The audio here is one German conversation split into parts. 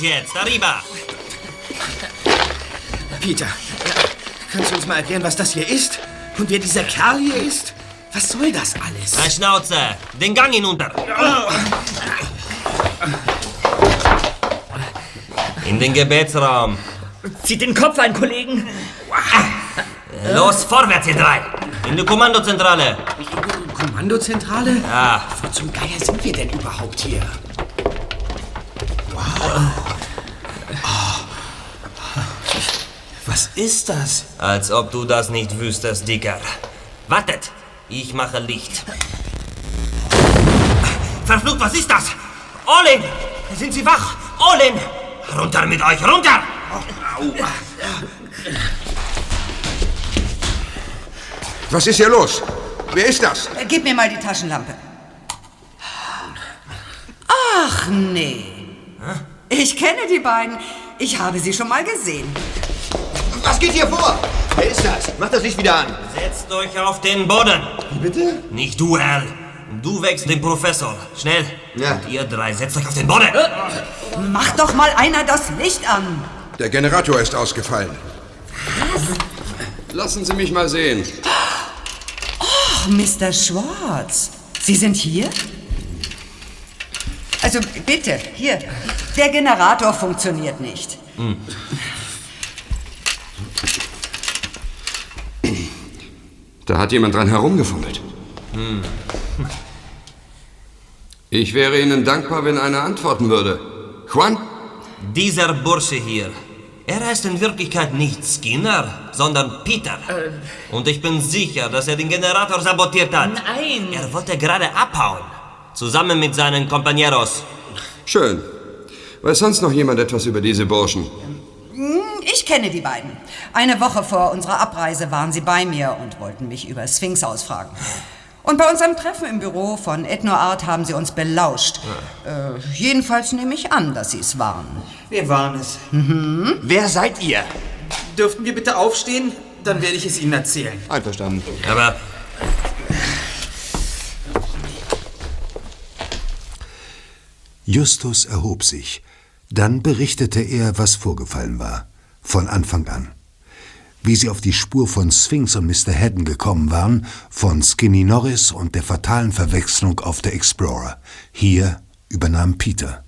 jetzt. Arriba. Peter, kannst du uns mal erklären, was das hier ist? Und wer dieser Kerl hier ist? Was soll das alles? Na, Schnauze. Den Gang hinunter. In den Gebetsraum. Zieht den Kopf ein, Kollegen. Los, vorwärts, ihr drei. In die Kommandozentrale. Kommandozentrale? Ja. Wo zum Geier sind wir denn überhaupt hier? Was ist das? Als ob du das nicht wüsstest, Dicker. Wartet, ich mache Licht. Verflucht, was ist das? Olin! Sind Sie wach? Olin! Runter mit euch, runter! Was ist hier los? Wer ist das? Gib mir mal die Taschenlampe. Ach nee. Ich kenne die beiden. Ich habe sie schon mal gesehen. Was geht hier vor? Wer ist das? Mach das Licht wieder an. Setzt euch auf den Boden. Wie bitte? Nicht du, Al. Du wächst den Professor. Schnell. Ja. Und ihr drei, setzt euch auf den Boden. Mach doch mal einer das Licht an. Der Generator ist ausgefallen. Lassen Sie mich mal sehen. Ach, Mr. Schwartz. Sie sind hier? Also bitte, hier. Der Generator funktioniert nicht. Da hat jemand dran herumgefummelt. Ich wäre Ihnen dankbar, wenn einer antworten würde. Juan? Dieser Bursche hier. Er heißt in Wirklichkeit nicht Skinner, sondern Peter. Und ich bin sicher, dass er den Generator sabotiert hat. Nein. Er wollte gerade abhauen. Zusammen mit seinen Compañeros. Schön. Weiß sonst noch jemand etwas über diese Burschen? Ich kenne die beiden. Eine Woche vor unserer Abreise waren sie bei mir und wollten mich über Sphinx ausfragen. Und bei unserem Treffen im Büro von Ethnoart haben sie uns belauscht. Äh, jedenfalls nehme ich an, dass sie es waren. Wir waren es. Wer seid ihr? Dürften wir bitte aufstehen? Dann werde ich es Ihnen erzählen. Einverstanden. Aber Justus erhob sich. Dann berichtete er, was vorgefallen war. Von Anfang an. Wie sie auf die Spur von Sphinx und Mr. Haddon gekommen waren, von Skinny Norris und der fatalen Verwechslung auf der Explorer. Hier übernahm Peter.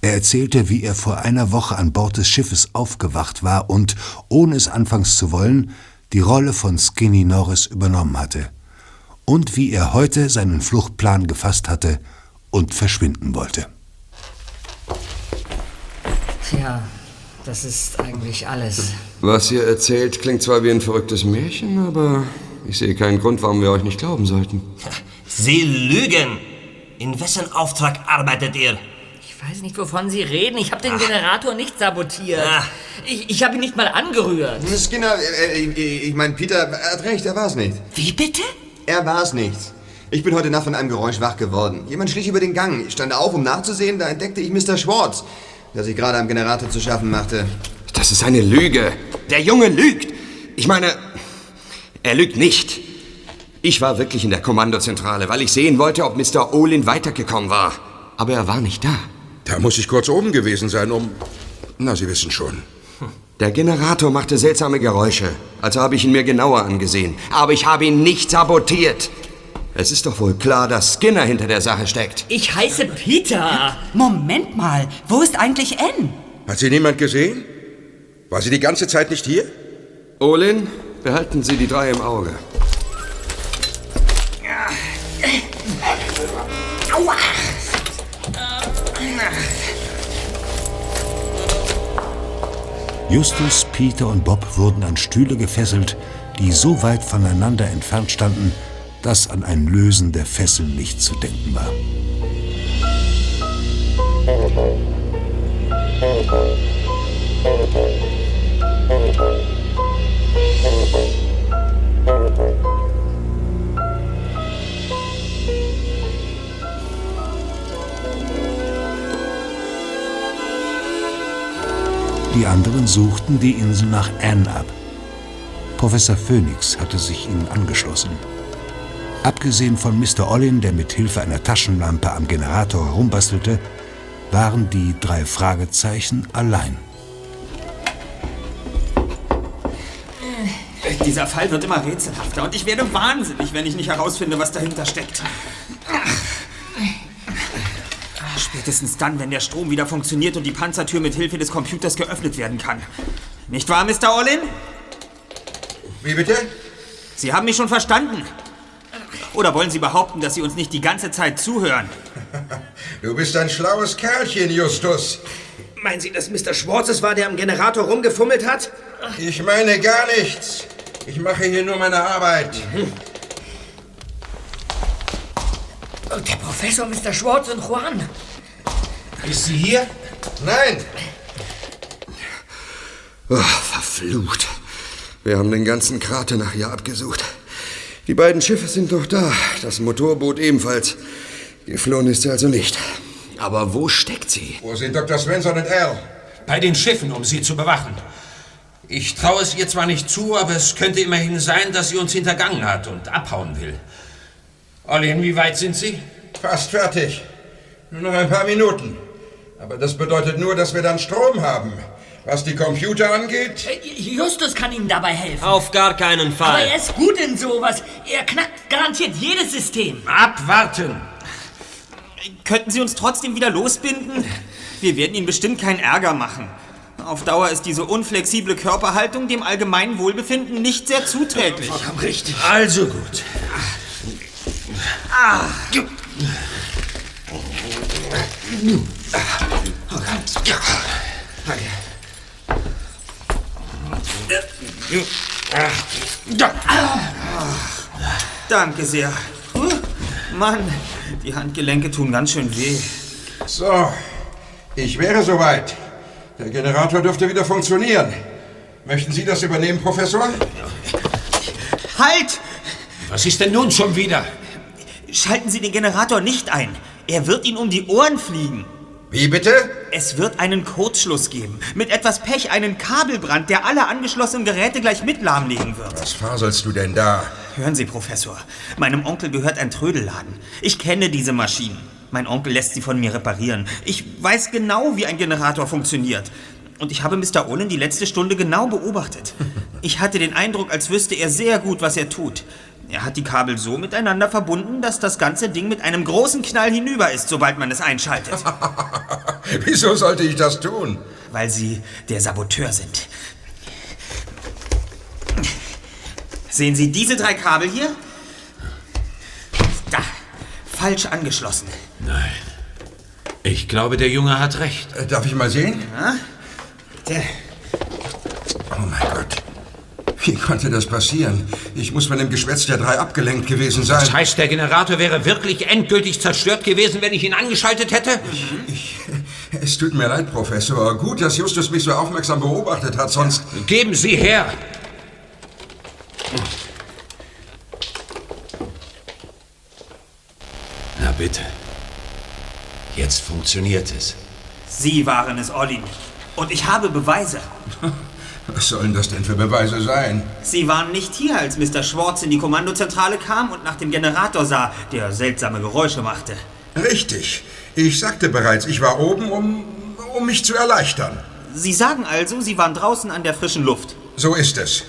Er erzählte, wie er vor einer Woche an Bord des Schiffes aufgewacht war und, ohne es anfangs zu wollen, die Rolle von Skinny Norris übernommen hatte. Und wie er heute seinen Fluchtplan gefasst hatte und verschwinden wollte. Tja, das ist eigentlich alles. Was ihr erzählt, klingt zwar wie ein verrücktes Märchen, aber ich sehe keinen Grund, warum wir euch nicht glauben sollten. Sie lügen. In wessen Auftrag arbeitet ihr? Ich weiß nicht, wovon Sie reden. Ich habe den Generator nicht sabotiert. Ah. Ich, ich habe ihn nicht mal angerührt. Skinner, äh, äh, ich meine, Peter hat recht, er war's nicht. Wie bitte? Er war's nicht. Ich bin heute Nacht von einem Geräusch wach geworden. Jemand schlich über den Gang. Ich stand auf, um nachzusehen, da entdeckte ich Mr. Schwartz, der sich gerade am Generator zu schaffen machte. Das ist eine Lüge. Der Junge lügt. Ich meine, er lügt nicht. Ich war wirklich in der Kommandozentrale, weil ich sehen wollte, ob Mr. Olin weitergekommen war. Aber er war nicht da. Da muss ich kurz oben gewesen sein, um... Na, Sie wissen schon. Der Generator machte seltsame Geräusche. Also habe ich ihn mir genauer angesehen. Aber ich habe ihn nicht sabotiert. Es ist doch wohl klar, dass Skinner hinter der Sache steckt. Ich heiße Peter. Moment mal, wo ist eigentlich Anne? Hat sie niemand gesehen? War sie die ganze Zeit nicht hier? Olin, behalten Sie die drei im Auge. Justus, Peter und Bob wurden an Stühle gefesselt, die so weit voneinander entfernt standen, dass an ein Lösen der Fesseln nicht zu denken war. Die anderen suchten die Insel nach Anne ab. Professor Phoenix hatte sich ihnen angeschlossen. Abgesehen von Mr. Ollin, der mit Hilfe einer Taschenlampe am Generator herumbastelte, waren die drei Fragezeichen allein. Dieser Fall wird immer rätselhafter und ich werde wahnsinnig, wenn ich nicht herausfinde, was dahinter steckt. Spätestens dann, wenn der Strom wieder funktioniert und die Panzertür mit Hilfe des Computers geöffnet werden kann. Nicht wahr, Mr. Olin? Wie bitte? Sie haben mich schon verstanden. Oder wollen Sie behaupten, dass Sie uns nicht die ganze Zeit zuhören? Du bist ein schlaues Kerlchen, Justus. Meinen Sie, dass Mr. Schwartz es war, der am Generator rumgefummelt hat? Ich meine gar nichts. Ich mache hier nur meine Arbeit. Und der Professor, Mr. Schwartz und Juan. Ist sie hier? Nein. Oh, verflucht. Wir haben den ganzen Krater nach ihr abgesucht. Die beiden Schiffe sind doch da, das Motorboot ebenfalls. Geflohen ist sie also nicht. Aber wo steckt sie? Wo sind Dr. Svensson und Al? Bei den Schiffen, um sie zu bewachen. Ich traue es ihr zwar nicht zu, aber es könnte immerhin sein, dass sie uns hintergangen hat und abhauen will. Olli, inwieweit sind Sie? Fast fertig. Nur noch ein paar Minuten. Aber das bedeutet nur, dass wir dann Strom haben. Was die Computer angeht, Äh, Justus kann Ihnen dabei helfen. Auf gar keinen Aber Fall. er ist gut in sowas. Er knackt garantiert jedes System. Abwarten! Könnten Sie uns trotzdem wieder losbinden? Wir werden Ihnen bestimmt keinen Ärger machen. Auf Dauer ist diese unflexible Körperhaltung dem allgemeinen Wohlbefinden nicht sehr zuträglich. Also gut. Danke sehr. Mann, die Handgelenke tun ganz schön weh. so, ich wäre soweit. Der Generator dürfte wieder funktionieren. Möchten Sie das übernehmen, Professor? Halt! Was ist denn nun schon wieder? Schalten Sie den Generator nicht ein. Er wird Ihnen um die Ohren fliegen. Wie bitte? Es wird einen Kurzschluss geben. Mit etwas Pech einen Kabelbrand, der alle angeschlossenen Geräte gleich mit lahmlegen wird. Was faselst du denn da? Hören Sie, Professor. Meinem Onkel gehört ein Trödelladen. Ich kenne diese Maschinen. Mein Onkel lässt sie von mir reparieren. Ich weiß genau, wie ein Generator funktioniert. Und ich habe Mr. Olin die letzte Stunde genau beobachtet. Ich hatte den Eindruck, als wüsste er sehr gut, was er tut. Er hat die Kabel so miteinander verbunden, dass das ganze Ding mit einem großen Knall hinüber ist, sobald man es einschaltet. Wieso sollte ich das tun? Weil Sie der Saboteur sind. Sehen Sie diese drei Kabel hier? Da, falsch angeschlossen. Nein. Ich glaube, der Junge hat recht. Äh, Darf ich mal sehen? Der, Oh mein Gott. Wie konnte das passieren? Ich muss von dem Geschwätz der drei abgelenkt gewesen sein. Das heißt, der Generator wäre wirklich endgültig zerstört gewesen, wenn ich ihn angeschaltet hätte? Ich, es tut mir leid, Professor. Gut, dass Justus mich so aufmerksam beobachtet hat, sonst... Geben Sie her! Na bitte. Jetzt funktioniert es. Sie waren es, Olli. Und ich habe Beweise. Was sollen das denn für Beweise sein? Sie waren nicht hier, als Mr. Schwartz in die Kommandozentrale kam und nach dem Generator sah, der seltsame Geräusche machte. Richtig. Ich sagte bereits, ich war oben, um, um mich zu erleichtern. Sie sagen also, Sie waren draußen an der frischen Luft. So ist es.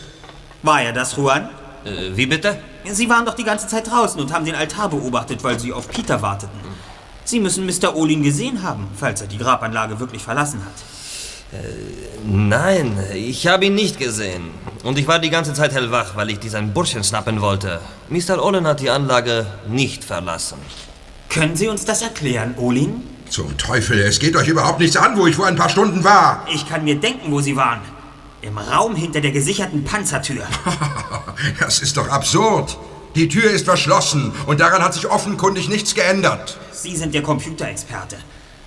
War er das, Juan? Äh, wie bitte? Sie waren doch die ganze Zeit draußen und haben den Altar beobachtet, weil Sie auf Peter warteten. Sie müssen Mr. Olin gesehen haben, falls er die Grabanlage wirklich verlassen hat. Nein, ich habe ihn nicht gesehen. Und ich war die ganze Zeit hellwach, weil ich diesen Burschen schnappen wollte. Mr. Olin hat die Anlage nicht verlassen. Können Sie uns das erklären, Olin? Zum Teufel, es geht euch überhaupt nichts an, wo ich vor ein paar Stunden war. Ich kann mir denken, wo Sie waren. Im Raum hinter der gesicherten Panzertür. Das ist doch absurd. Die Tür ist verschlossen und daran hat sich offenkundig nichts geändert. Sie sind der Computerexperte.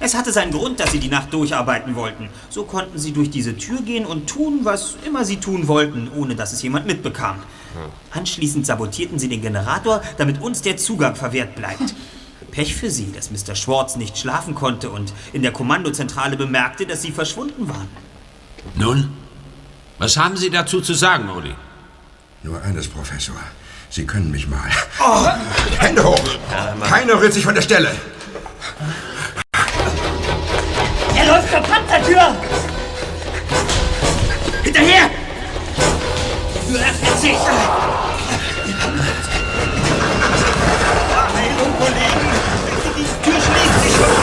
Es hatte seinen Grund, dass Sie die Nacht durcharbeiten wollten. So konnten Sie durch diese Tür gehen und tun, was immer Sie tun wollten, ohne dass es jemand mitbekam. Anschließend sabotierten Sie den Generator, damit uns der Zugang verwehrt bleibt. Pech für Sie, dass Mr. Schwartz nicht schlafen konnte und in der Kommandozentrale bemerkte, dass Sie verschwunden waren. Nun, was haben Sie dazu zu sagen, Oli? Nur eines, Professor. Sie können mich mal. Oh, Hände hoch! Keiner rührt sich von der Stelle. Zur Panzertür! Hinterher! Tür öffnet sich! Heilung, Kollegen! Die Tür schließt sich schon!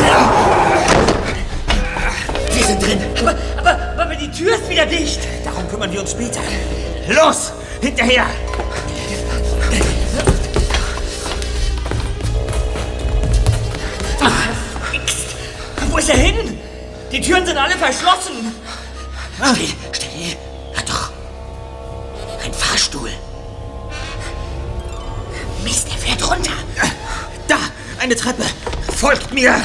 Wir sind drin! Aber, aber, aber die Tür ist wieder dicht! Darum kümmern wir uns später. Los! Hinterher! Wo ist er hin? Die Türen sind alle verschlossen! Still, still! Hör doch! Ein Fahrstuhl! Mist, er fährt runter! Da! Eine Treppe! Folgt mir!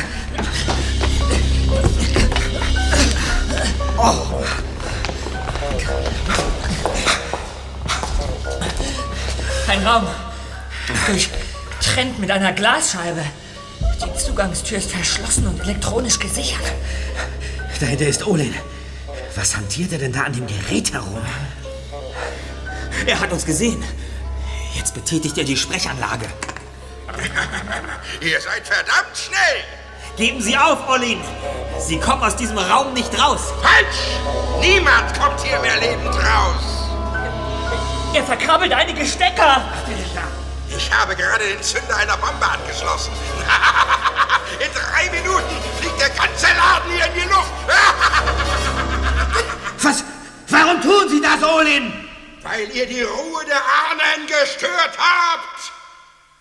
Ein Raum. Durchtrennt mit einer Glasscheibe. Die Zugangstür ist verschlossen und elektronisch gesichert. Dahinter ist Olin. Was hantiert er denn da an dem Gerät herum? Er hat uns gesehen. Jetzt betätigt er die Sprechanlage. Ihr seid verdammt schnell! Geben Sie auf, Olin! Sie kommen aus diesem Raum nicht raus! Falsch! Niemand kommt hier mehr lebend raus! Er verkrabbelt einige Stecker. Ich habe gerade den Zünder einer Bombe angeschlossen. In drei Minuten fliegt der ganze Laden hier in die Luft. Was? Warum tun Sie das, Olin? Weil ihr die Ruhe der Ahnen gestört habt.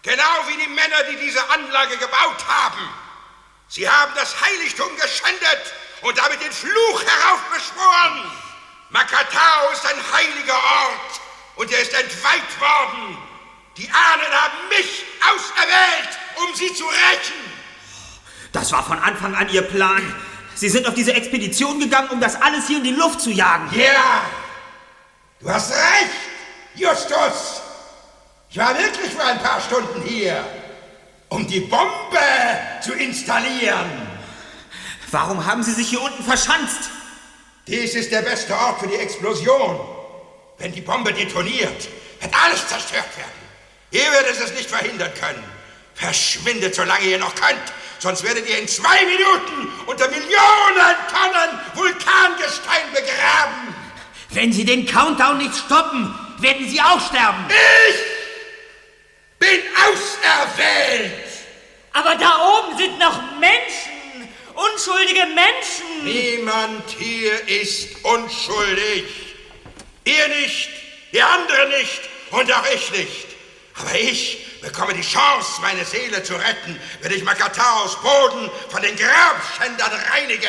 Genau wie die Männer, die diese Anlage gebaut haben. Sie haben das Heiligtum geschändet und damit den Fluch heraufbeschworen. Makatao ist ein heiliger Ort und er ist entweiht worden. Die Ahnen haben mich auserwählt, um sie zu rächen. Das war von Anfang an Ihr Plan. Sie sind auf diese Expedition gegangen, um das alles hier in die Luft zu jagen. Ja, du hast recht, Justus. Ich war wirklich für ein paar Stunden hier, um die Bombe zu installieren. Warum haben Sie sich hier unten verschanzt? Dies ist der beste Ort für die Explosion. Wenn die Bombe detoniert, wird alles zerstört werden. Ihr werdet es nicht verhindern können. Verschwindet, solange ihr noch könnt, sonst werdet ihr in zwei Minuten unter Millionen Tonnen Vulkangestein begraben. Wenn Sie den Countdown nicht stoppen, werden Sie auch sterben. Ich bin auserwählt. Aber da oben sind noch Menschen. Unschuldige Menschen. Niemand hier ist unschuldig. Ihr nicht, ihr andere nicht und auch ich nicht. Aber ich bekomme die Chance, meine Seele zu retten, wenn ich Makataos Boden von den Grabschändern reinige.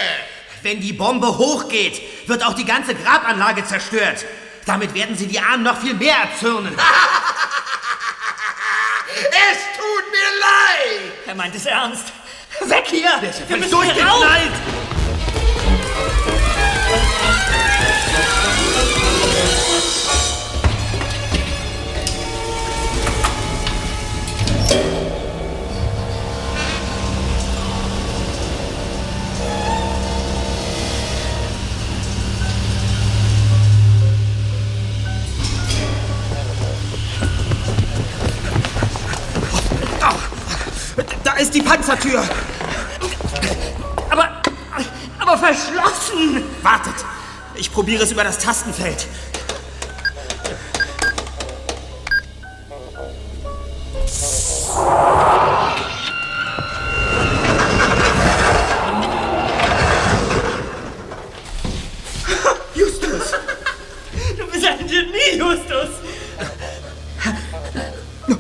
Wenn die Bombe hochgeht, wird auch die ganze Grabanlage zerstört. Damit werden Sie die Ahnen noch viel mehr erzürnen. Es tut mir leid. Er meint es ernst. Weg hier! Wir müssen hier raus! Ist die Panzertür! Aber, aber verschlossen! Wartet! Ich probiere es über das Tastenfeld. Justus! Du bist ein Genie, Justus!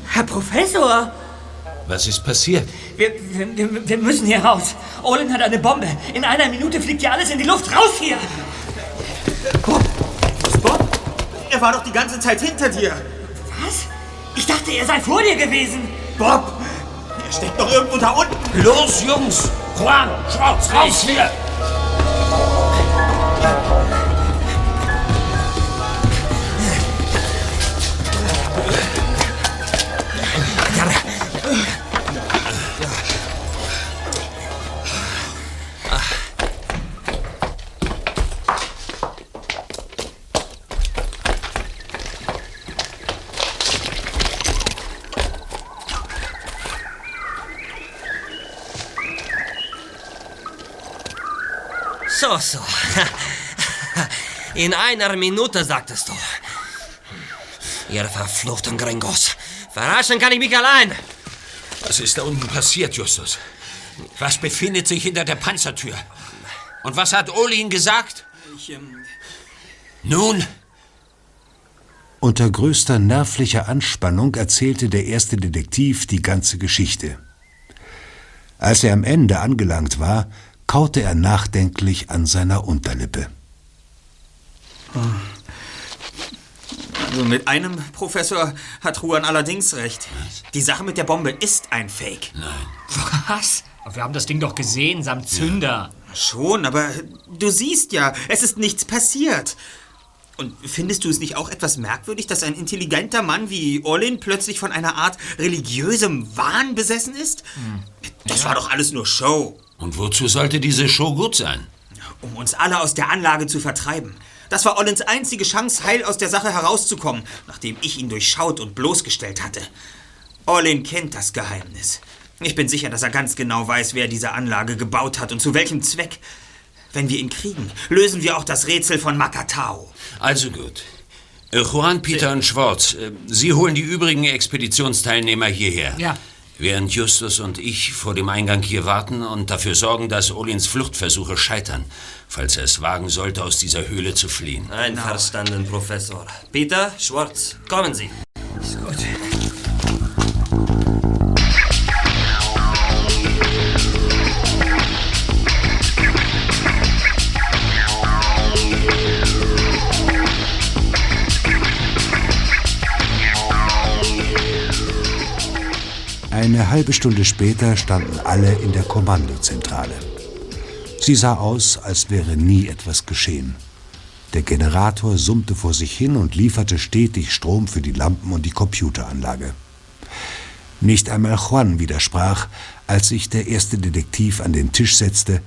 Herr Professor! Was ist passiert? Wir, wir, wir, müssen hier raus. Olin hat eine Bombe. In einer Minute fliegt hier alles in die Luft. Raus hier! Bob! Er war doch die ganze Zeit hinter dir! Was? Ich dachte, er sei vor dir gewesen. Bob! Er steckt doch irgendwo da unten! Los, Jungs! Juan, Schwarz, raus hier! So, so. In einer Minute, sagtest du. Ihr verfluchten Gringos. Verarschen kann ich mich allein. Was ist da unten passiert, Justus? Was befindet sich hinter der Panzertür? Und was hat Olin gesagt? Ich, ähm, Nun, Unter größter nervlicher Anspannung erzählte der erste Detektiv die ganze Geschichte. Als er am Ende angelangt war, kaute er nachdenklich an seiner Unterlippe. Also mit einem Professor hat Juan allerdings recht. Die Sache mit der Bombe ist ein Fake. Was? Wir haben das Ding doch gesehen, samt Zünder. Schon, aber du siehst ja, es ist nichts passiert. Und findest du es nicht auch etwas merkwürdig, dass ein intelligenter Mann wie Olin plötzlich von einer Art religiösem Wahn besessen ist? Das war doch alles nur Show. Und wozu sollte diese Show gut sein? Um uns alle aus der Anlage zu vertreiben. Das war Olins einzige Chance, heil aus der Sache herauszukommen, nachdem ich ihn durchschaut und bloßgestellt hatte. Olin kennt das Geheimnis. Ich bin sicher, dass er ganz genau weiß, wer diese Anlage gebaut hat und zu welchem Zweck. Wenn wir ihn kriegen, lösen wir auch das Rätsel von Makatao. Also gut. Äh, Juan, Peter und Schwartz, äh, Sie holen die übrigen Expeditionsteilnehmer hierher. Ja. Während Justus und ich vor dem Eingang hier warten und dafür sorgen, dass Olins Fluchtversuche scheitern, falls er es wagen sollte, aus dieser Höhle zu fliehen. Einverstanden, Professor. Peter, Schwartz, kommen Sie. Eine halbe Stunde später standen alle in der Kommandozentrale. Sie sah aus, als wäre nie etwas geschehen. Der Generator summte vor sich hin und lieferte stetig Strom für die Lampen und die Computeranlage. Nicht einmal Juan widersprach, als sich der erste Detektiv an den Tisch setzte,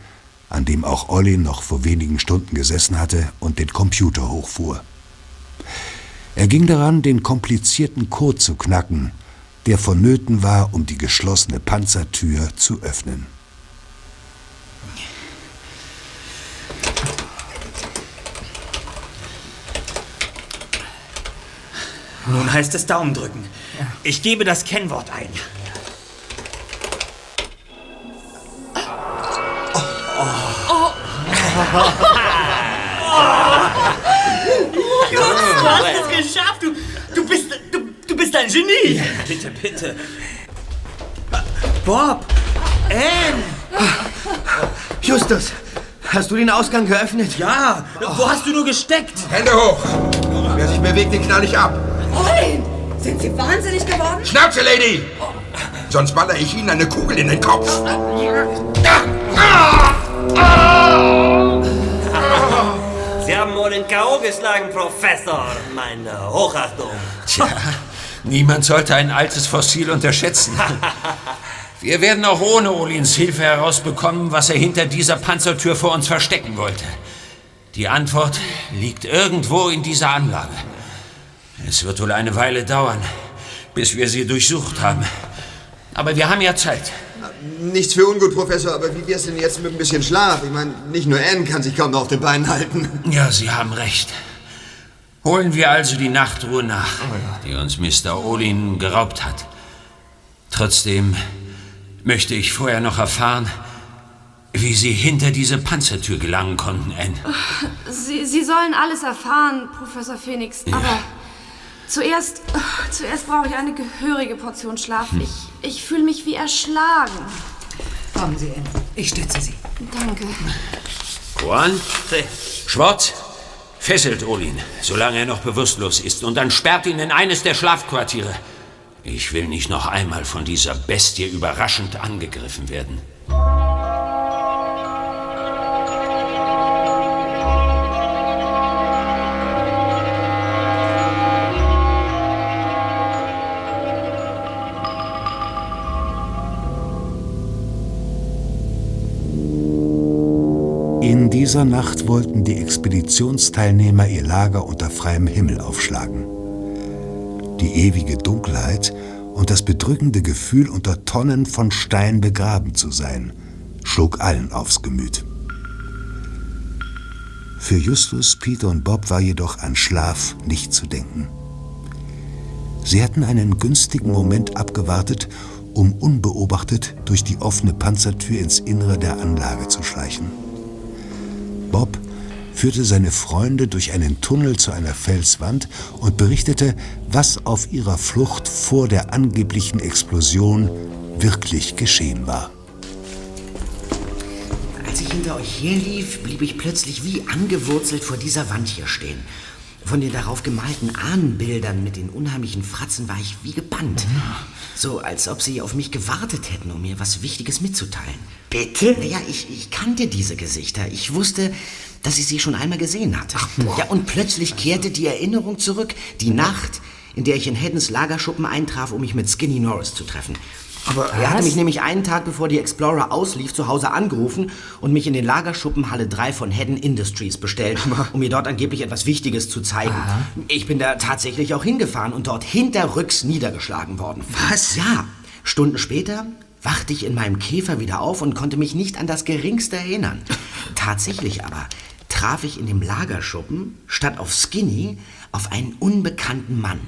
an dem auch Olli noch vor wenigen Stunden gesessen hatte und den Computer hochfuhr. Er ging daran, den komplizierten Code zu knacken, der vonnöten war, um die geschlossene Panzertür zu öffnen. Nun heißt es Daumen drücken. Ich gebe das Kennwort ein. Du hast es bist ein Genie. Bitte, bitte. Bob! Anne! Justus, hast du den Ausgang geöffnet? Ja! Wo hast du nur gesteckt? Hände hoch! Wer sich bewegt, den knall ich ab. Olin, sind Sie wahnsinnig geworden? Schnauze, Lady! Sonst baller ich Ihnen eine Kugel in den Kopf. Sie haben wohl in K.O. geschlagen, Professor. Meine Hochachtung. Tja, niemand sollte ein altes Fossil unterschätzen. Wir werden auch ohne Olins Hilfe herausbekommen, was er hinter dieser Panzertür vor uns verstecken wollte. Die Antwort liegt irgendwo in dieser Anlage. Es wird wohl eine Weile dauern, bis wir sie durchsucht haben. Aber wir haben ja Zeit. Nichts für ungut, Professor, aber wie wär's denn jetzt mit ein bisschen Schlaf? Ich meine, nicht nur Anne kann sich kaum noch auf den Beinen halten. Ja, Sie haben recht. Holen wir also die Nachtruhe nach, die uns Mr. Olin geraubt hat. Trotzdem möchte ich vorher noch erfahren, wie Sie hinter diese Panzertür gelangen konnten, Anne. Sie, Sie sollen alles erfahren, Professor Phoenix, aber zuerst, zuerst brauche ich eine gehörige Portion Schlaf. Ich, ich fühle mich wie erschlagen. Kommen Sie, Anne. Ich stütze Sie. Danke. Juan, Schwarz, fesselt Olin, solange er noch bewusstlos ist, und dann sperrt ihn in eines der Schlafquartiere. Ich will nicht noch einmal von dieser Bestie überraschend angegriffen werden. Dieser Nacht wollten die Expeditionsteilnehmer ihr Lager unter freiem Himmel aufschlagen. Die ewige Dunkelheit und das bedrückende Gefühl, unter Tonnen von Stein begraben zu sein, schlug allen aufs Gemüt. Für Justus, Peter und Bob war jedoch an Schlaf nicht zu denken. Sie hatten einen günstigen Moment abgewartet, um unbeobachtet durch die offene Panzertür ins Innere der Anlage zu schleichen. Führte seine Freunde durch einen Tunnel zu einer Felswand und berichtete, was auf ihrer Flucht vor der angeblichen Explosion wirklich geschehen war. Als ich hinter euch herlief, blieb ich plötzlich wie angewurzelt vor dieser Wand hier stehen. Von den darauf gemalten Ahnenbildern mit den unheimlichen Fratzen war ich wie gebannt. So, als ob sie auf mich gewartet hätten, um mir was Wichtiges mitzuteilen. Bitte? Naja, ich, ich kannte diese Gesichter. Ich wusste, dass ich sie schon einmal gesehen hatte. ja, und plötzlich kehrte die Erinnerung zurück. Die Nacht, in der ich in Haddons Lagerschuppen eintraf, um mich mit Skinny Norris zu treffen. Aber er hatte mich nämlich einen Tag bevor die Explorer auslief zu Hause angerufen und mich in den Lagerschuppen Halle 3 von Haddon Industries bestellt, um mir dort angeblich etwas Wichtiges zu zeigen. Ich bin da tatsächlich auch hingefahren und dort hinterrücks niedergeschlagen worden. Was? Ja. Stunden später wachte ich in meinem Käfer wieder auf und konnte mich nicht an das Geringste erinnern. Tatsächlich aber traf ich in dem Lagerschuppen statt auf Skinny auf einen unbekannten Mann,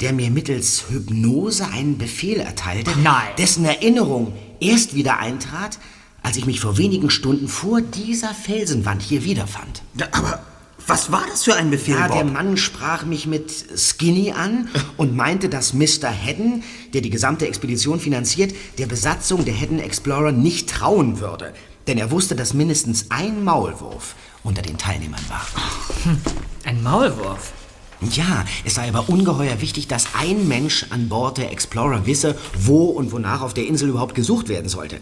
der mir mittels Hypnose einen Befehl erteilte, Nein. dessen Erinnerung erst wieder eintrat, als ich mich vor wenigen Stunden vor dieser Felsenwand hier wiederfand. aber was war das für ein Befehl, Ja, der Bob? Mann sprach mich mit Skinny an und meinte, dass Mr. Hedden, der die gesamte Expedition finanziert, der Besatzung der Hedden Explorer nicht trauen würde. Denn er wusste, dass mindestens ein Maulwurf unter den Teilnehmern war. Ein Maulwurf? Ja, es sei aber ungeheuer wichtig, dass ein Mensch an Bord der Explorer wisse, wo und wonach auf der Insel überhaupt gesucht werden sollte.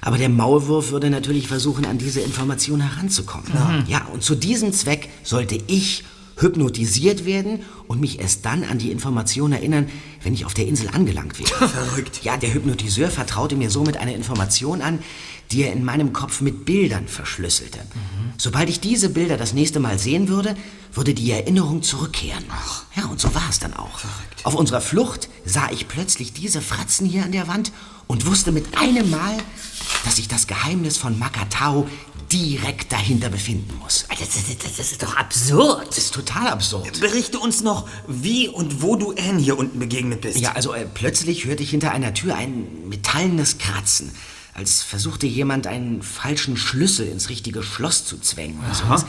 Aber der Maulwurf würde natürlich versuchen, an diese Information heranzukommen. Mhm. Ja, und zu diesem Zweck sollte ich hypnotisiert werden und mich erst dann an die Information erinnern, wenn ich auf der Insel angelangt wäre. Verrückt. Ja, der Hypnotiseur vertraute mir somit eine Information an, die er in meinem Kopf mit Bildern verschlüsselte. Sobald ich diese Bilder das nächste Mal sehen würde, würde die Erinnerung zurückkehren. Ja, und so war es dann auch. Auf unserer Flucht sah ich plötzlich diese Fratzen hier an der Wand und wusste mit einem Mal, dass sich das Geheimnis von Makatao direkt dahinter befinden muss. Das, das, das ist doch absurd. Das ist total absurd. Berichte uns noch, wie und wo du Anne hier unten begegnet bist. Ja, also äh, plötzlich hörte ich hinter einer Tür ein metallenes Kratzen, als versuchte jemand einen falschen Schlüssel ins richtige Schloss zu zwängen oder sowas.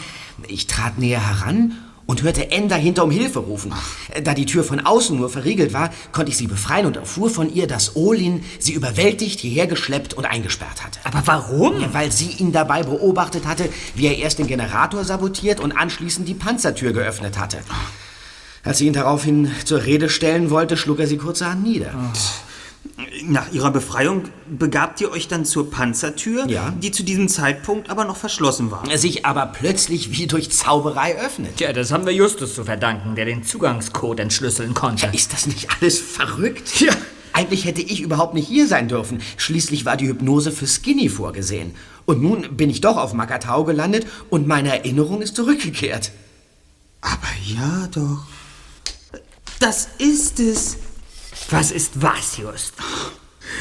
Ich trat näher heran und hörte Anne dahinter um Hilfe rufen. Äh, Da die Tür von außen nur verriegelt war, konnte ich sie befreien und erfuhr von ihr, dass Olin sie überwältigt, hierher geschleppt und eingesperrt hatte. Aber warum? Ja, weil sie ihn dabei beobachtet hatte, wie er erst den Generator sabotiert und anschließend die Panzertür geöffnet hatte. Als sie ihn daraufhin zur Rede stellen wollte, schlug er sie kurzerhand nieder. Nach ihrer Befreiung begabt ihr euch dann zur Panzertür, Ja. die zu diesem Zeitpunkt aber noch verschlossen war. Sich aber plötzlich wie durch Zauberei öffnet. Tja, das haben wir Justus zu verdanken, der den Zugangscode entschlüsseln konnte. Ist das nicht alles verrückt? Ja. Eigentlich hätte ich überhaupt nicht hier sein dürfen. Schließlich war die Hypnose für Skinny vorgesehen. Und nun bin ich doch auf Makatao gelandet und meine Erinnerung ist zurückgekehrt. Aber ja doch. Das ist es. Was ist was, Just?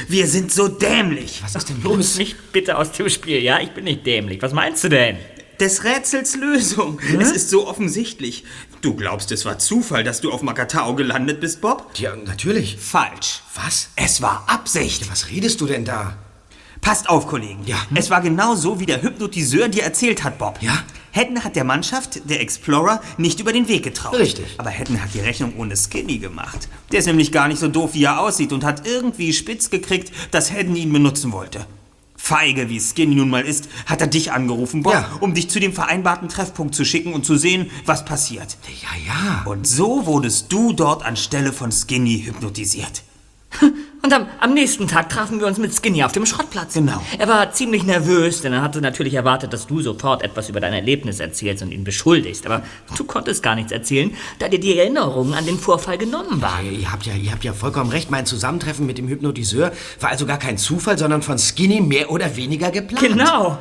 Wir sind so dämlich. Was ist denn Los los? mich bitte aus dem Spiel, ja? Ich bin nicht dämlich. Was meinst du denn? Des Rätsels Lösung. Es ist so offensichtlich. Du glaubst, es war Zufall, dass du auf Makatao gelandet bist, Bob? Ja, natürlich. Falsch. Was? Es war Absicht. Was redest du denn da? Passt auf, Kollegen. Ja. Es war genau so, wie der Hypnotiseur dir erzählt hat, Bob. Ja? Hedden hat der Mannschaft, der Explorer, nicht über den Weg getraut. Richtig. Aber Hedden hat die Rechnung ohne Skinny gemacht. Der ist nämlich gar nicht so doof, wie er aussieht und hat irgendwie spitz gekriegt, dass Hedden ihn benutzen wollte. Feige, wie Skinny nun mal ist, hat er dich angerufen, Bob, Ja. um dich zu dem vereinbarten Treffpunkt zu schicken und zu sehen, was passiert. Ja, ja. Und so wurdest du dort anstelle von Skinny hypnotisiert. Und am, am nächsten Tag trafen wir uns mit Skinny auf dem Schrottplatz. Genau. Er war ziemlich nervös, denn er hatte natürlich erwartet, dass du sofort etwas über dein Erlebnis erzählst und ihn beschuldigst. Aber du konntest gar nichts erzählen, da dir die Erinnerungen an den Vorfall genommen waren. Ihr habt, ja, ihr habt ja vollkommen recht. Mein Zusammentreffen mit dem Hypnotiseur war also gar kein Zufall, sondern von Skinny mehr oder weniger geplant. Genau.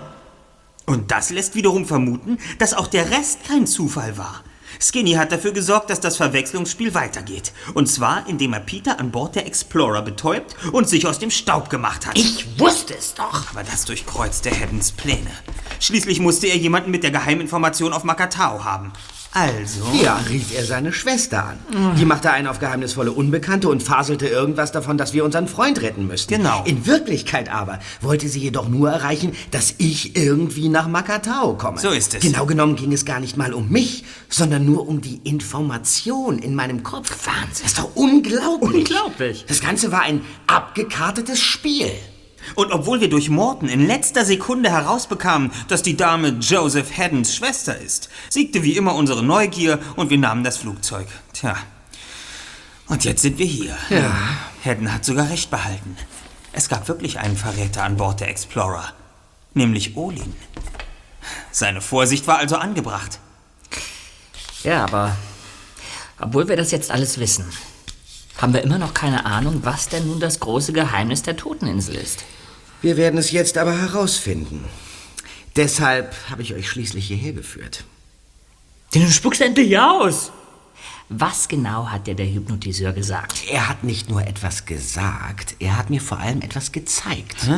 Und das lässt wiederum vermuten, dass auch der Rest kein Zufall war. Skinny hat dafür gesorgt, dass das Verwechslungsspiel weitergeht. Und zwar, indem er Peter an Bord der Explorer betäubt und sich aus dem Staub gemacht hat. Ich wusste es doch. Aber das durchkreuzte Haddons Pläne. Schließlich musste er jemanden mit der Geheiminformation auf Makatao haben. Also. Ja, rief er seine Schwester an. Die machte einen auf geheimnisvolle Unbekannte und faselte irgendwas davon, dass wir unseren Freund retten müssten. Genau. In Wirklichkeit aber wollte sie jedoch nur erreichen, dass ich irgendwie nach Makatao komme. So ist es. Genau genommen ging es gar nicht mal um mich, sondern nur um die Information in meinem Kopf. Wahnsinn. Das ist doch unglaublich. Unglaublich. Das Ganze war ein abgekartetes Spiel. Und obwohl wir durch Morton in letzter Sekunde herausbekamen, dass die Dame Joseph Haddons Schwester ist, siegte wie immer unsere Neugier und wir nahmen das Flugzeug. Tja. Und jetzt sind wir hier. Ja. Haddon hat sogar recht behalten. Es gab wirklich einen Verräter an Bord der Explorer. Nämlich Olin. Seine Vorsicht war also angebracht. Ja, aber obwohl wir das jetzt alles wissen, haben wir immer noch keine Ahnung, was denn nun das große Geheimnis der Toteninsel ist. Wir werden es jetzt aber herausfinden. Deshalb habe ich euch schließlich hierher geführt. Denn du spuckst endlich aus. Was genau hat dir der Hypnotiseur gesagt? Er hat nicht nur etwas gesagt, er hat mir vor allem etwas gezeigt.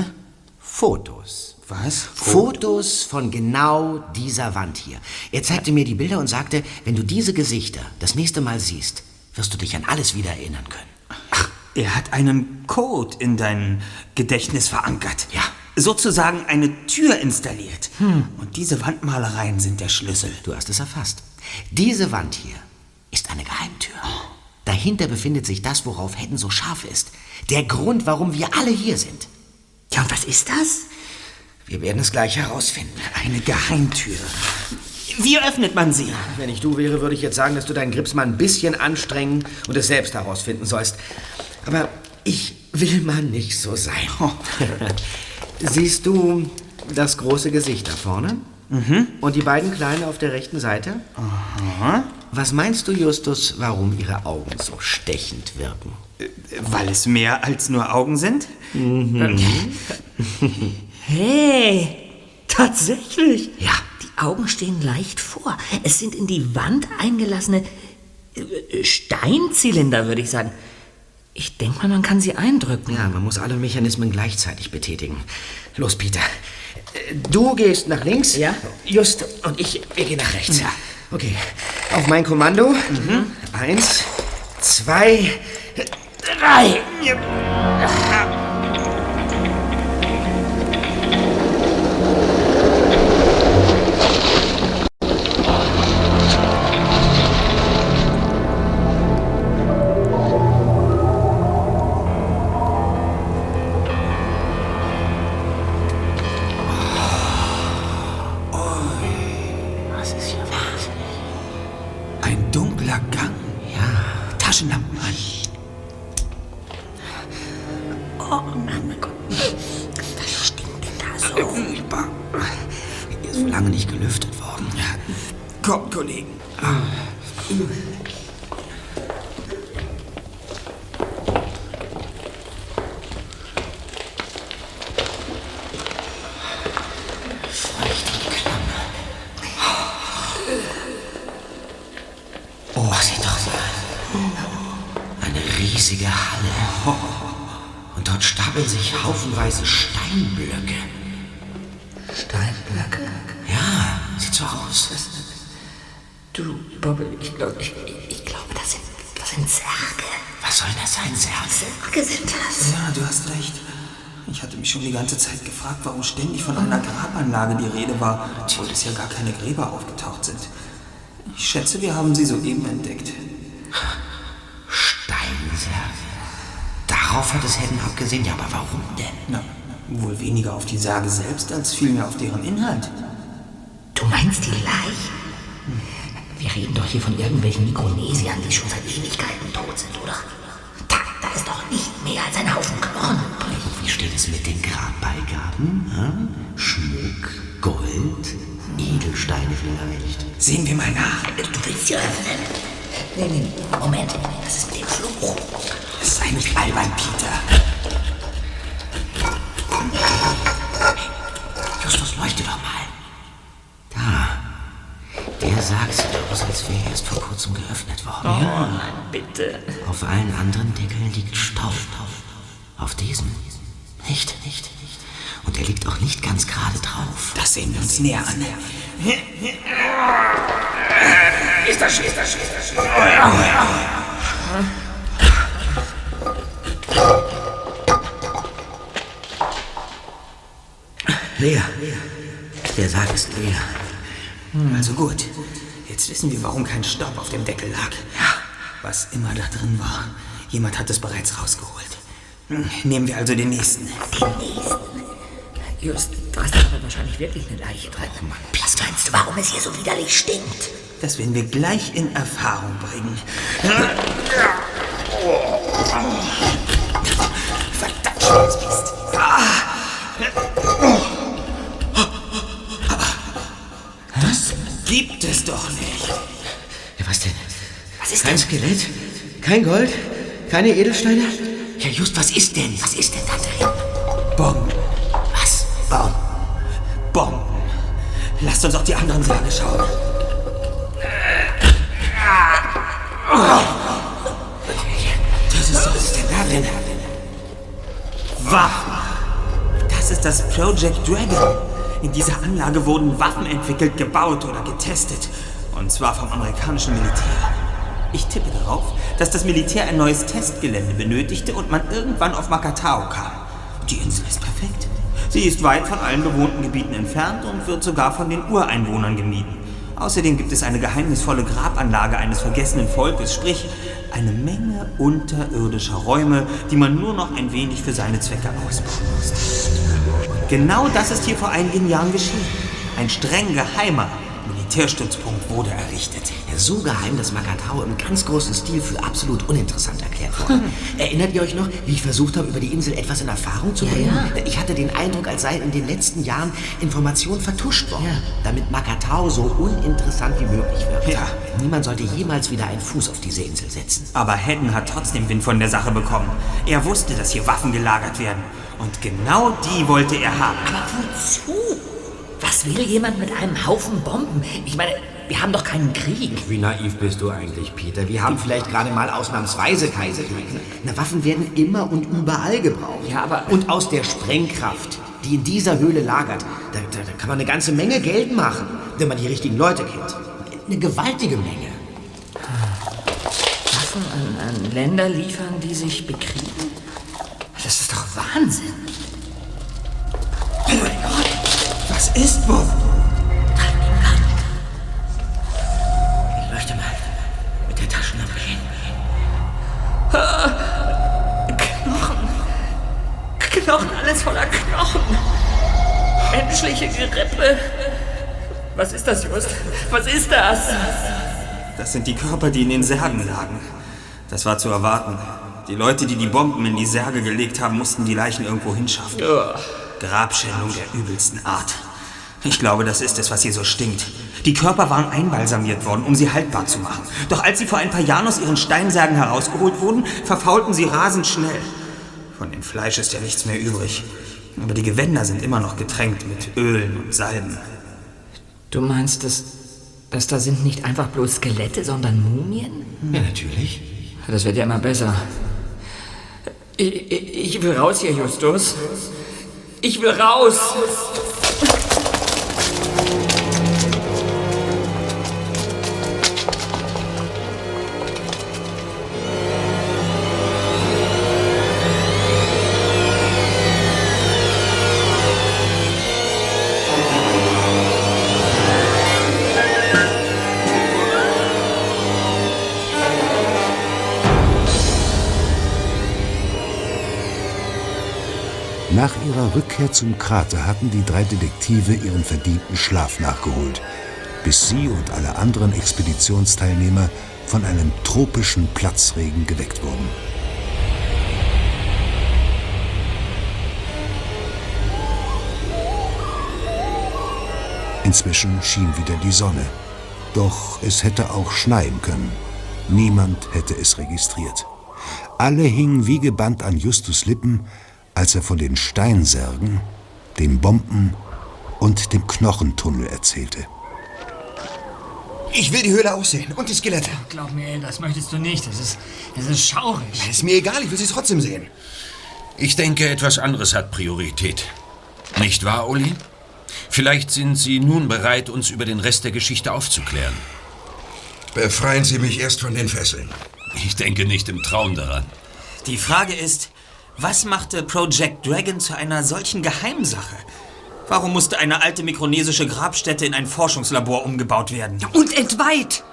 Fotos. Was? Fotos von genau dieser Wand hier. Er zeigte mir die Bilder und sagte, wenn du diese Gesichter das nächste Mal siehst, wirst du dich an alles wieder erinnern können. Er hat einen Code in dein Gedächtnis verankert. Ja. Sozusagen eine Tür installiert. Und diese Wandmalereien sind der Schlüssel. Du hast es erfasst. Diese Wand hier ist eine Geheimtür. Dahinter befindet sich das, worauf Hedden so scharf ist. Der Grund, warum wir alle hier sind. Ja, und was ist das? Wir werden es gleich herausfinden. Eine Geheimtür. Wie öffnet man sie? Wenn ich du wäre, würde ich jetzt sagen, dass du deinen Grips mal ein bisschen anstrengen und es selbst herausfinden sollst. Aber ich will mal nicht so sein. Siehst du das große Gesicht da vorne? Mhm. Und die beiden kleinen auf der rechten Seite? Aha. Was meinst du, Justus, warum ihre Augen so stechend wirken? Weil es mehr als nur Augen sind? Hey, tatsächlich. Ja. Augen stehen leicht vor. Es sind in die Wand eingelassene äh, Steinzylinder, würde ich sagen. Ich denke mal, man kann sie eindrücken. Ja, man muss alle Mechanismen gleichzeitig betätigen. Los, Peter. Du gehst nach links. Ja. Just und ich, wir gehen nach rechts. Ja. Okay. Auf mein Kommando. Eins, zwei, drei. Was Taschenlampen an. Oh mein Gott. Was stinkt denn da so? Furchtbar. Hier ist so lange nicht gelüftet worden. Kommt, Kollegen. Haufenweise Steinblöcke. Steinblöcke. Ja, sieht so aus. Du, Bobby, ich, glaub, ich, ich glaube, das sind, das sind Särge. Was soll das sein, Serge? Särge sind das. Ja, du hast recht. Ich hatte mich schon die ganze Zeit gefragt, warum ständig von einer Grabanlage die Rede war, obwohl es ja gar keine Gräber aufgetaucht sind. Ich schätze, wir haben sie soeben entdeckt. Darauf hat es Hedden abgesehen. Ja, aber warum denn? Na, wohl weniger auf die Sage selbst, als vielmehr auf deren Inhalt. Du meinst die Leichen? Wir reden doch hier von irgendwelchen Mikronesiern, die schon seit Ewigkeiten tot sind, oder? Da, da ist doch nicht mehr als ein Haufen Knochen übrig. Wie steht es mit den Grabbeigaben? Hm? Schmuck, Gold, Edelsteine vielleicht? Sehen wir mal nach. Du willst sie öffnen? Nee, nee, Moment. Das ist mit dem Fluch. Nicht albern, Peter. Justus, leuchte doch mal. Da. Der sagt sieht aus, als wäre er erst vor worden. Oh nein, bitte. Auf allen anderen Deckeln liegt Staub. Auf diesem nicht, nicht, nicht. Und er liegt auch nicht ganz gerade drauf. Das sehen wir uns näher an. Ist das, ist das, ist das. Leer. Der Sarg ist leer. Also gut. Jetzt wissen wir, warum kein Staub auf dem Deckel lag. Was immer da drin war, jemand hat es bereits rausgeholt. Hm, Nehmen wir also den nächsten. Den nächsten. Just, du hast aber wahrscheinlich wirklich eine Leiche drin. Was meinst du, warum es hier so widerlich stinkt? Das werden wir gleich in Erfahrung bringen. Das gibt es doch nicht. Ja, was denn? Was ist Kein denn? Skelett? Kein Gold? Keine Edelsteine? Ja, just, was ist denn? Was ist denn da drin? Bomben. Was? Bomben. Bomben. Lasst uns auf die anderen Särge schauen. Das Waffen. Das ist das Project Dragon. In dieser Anlage wurden Waffen entwickelt, gebaut oder getestet. Und zwar vom amerikanischen Militär. Ich tippe darauf, dass das Militär ein neues Testgelände benötigte und man irgendwann auf Makatao kam. Die Insel ist perfekt. Sie ist weit von allen bewohnten Gebieten entfernt und wird sogar von den Ureinwohnern gemieden. Außerdem gibt es eine geheimnisvolle Grabanlage eines vergessenen Volkes, sprich eine Menge unterirdischer Räume, die man nur noch ein wenig für seine Zwecke ausbauen muss. Genau das ist hier vor einigen Jahren geschehen. Ein streng geheimer Militärstützpunkt wurde errichtet. Ja, so geheim, dass Makatao im ganz großen Stil für absolut uninteressant erklärt wurde. Erinnert ihr euch noch, wie ich versucht habe, über die Insel etwas in Erfahrung zu Ja, bringen? ja. Ich hatte den Eindruck, als seien in den letzten Jahren Informationen vertuscht worden, damit Makatao so uninteressant wie möglich wird. Ja. Niemand sollte jemals wieder einen Fuß auf diese Insel setzen. Aber Hedden hat trotzdem Wind von der Sache bekommen. Er wusste, dass hier Waffen gelagert werden. Und genau die wollte er haben. Aber wozu? Was will jemand mit einem Haufen Bomben? Ich meine, wir haben doch keinen Krieg. Wie naiv bist du eigentlich, Peter? Wir haben vielleicht gerade mal ausnahmsweise Kaiser. Na, Waffen werden immer und überall gebraucht. Ja, aber- Und aus der Sprengkraft, die in dieser Höhle lagert, da, da, da kann man eine ganze Menge Geld machen, wenn man die richtigen Leute kennt. Eine gewaltige Menge. Waffen an, an Länder liefern, die sich bekriegen? Das ist doch Wahnsinn. Oh mein Gott. Was ist, Bob? Ich möchte mal mit der Taschenlampe hin. Knochen, alles voller Knochen. Menschliche Gerippe. Was ist das, Just? Was ist das? Das sind die Körper, die in den Särgen lagen. Das war zu erwarten. Die Leute, die die Bomben in die Särge gelegt haben, mussten die Leichen irgendwo hinschaffen. Grabschändung der übelsten Art. Ich glaube, das ist es, was hier so stinkt. Die Körper waren einbalsamiert worden, um sie haltbar zu machen. Doch als sie vor ein paar Jahren aus ihren Steinsärgen herausgeholt wurden, verfaulten sie rasend schnell. Von dem Fleisch ist ja nichts mehr übrig. Aber die Gewänder sind immer noch getränkt mit Ölen und Salben. Du meinst, dass, dass da sind nicht einfach bloß Skelette, sondern Mumien? Ja, natürlich. Das wird ja immer besser. Ich, ich, ich will raus hier, Justus. Ich will raus. Nach ihrer Rückkehr zum Krater hatten die drei Detektive ihren verdienten Schlaf nachgeholt, bis sie und alle anderen Expeditionsteilnehmer von einem tropischen Platzregen geweckt wurden. Inzwischen schien wieder die Sonne. Doch es hätte auch schneien können. Niemand hätte es registriert. Alle hingen wie gebannt an Justus Lippen, als er von den Steinsärgen, den Bomben und dem Knochentunnel erzählte. Ich will die Höhle auch sehen und die Skelette. Glaub mir, ey, das möchtest du nicht. Das ist, das ist schaurig. Ist mir egal, ich will sie trotzdem sehen. Ich denke, etwas anderes hat Priorität. Nicht wahr, Olin? Vielleicht sind Sie nun bereit, uns über den Rest der Geschichte aufzuklären. Befreien Sie mich erst von den Fesseln. Ich denke nicht im Traum daran. Die Frage ist, was machte Project Dragon zu einer solchen Geheimsache? Warum musste eine alte mikronesische Grabstätte in ein Forschungslabor umgebaut werden? Und entweiht!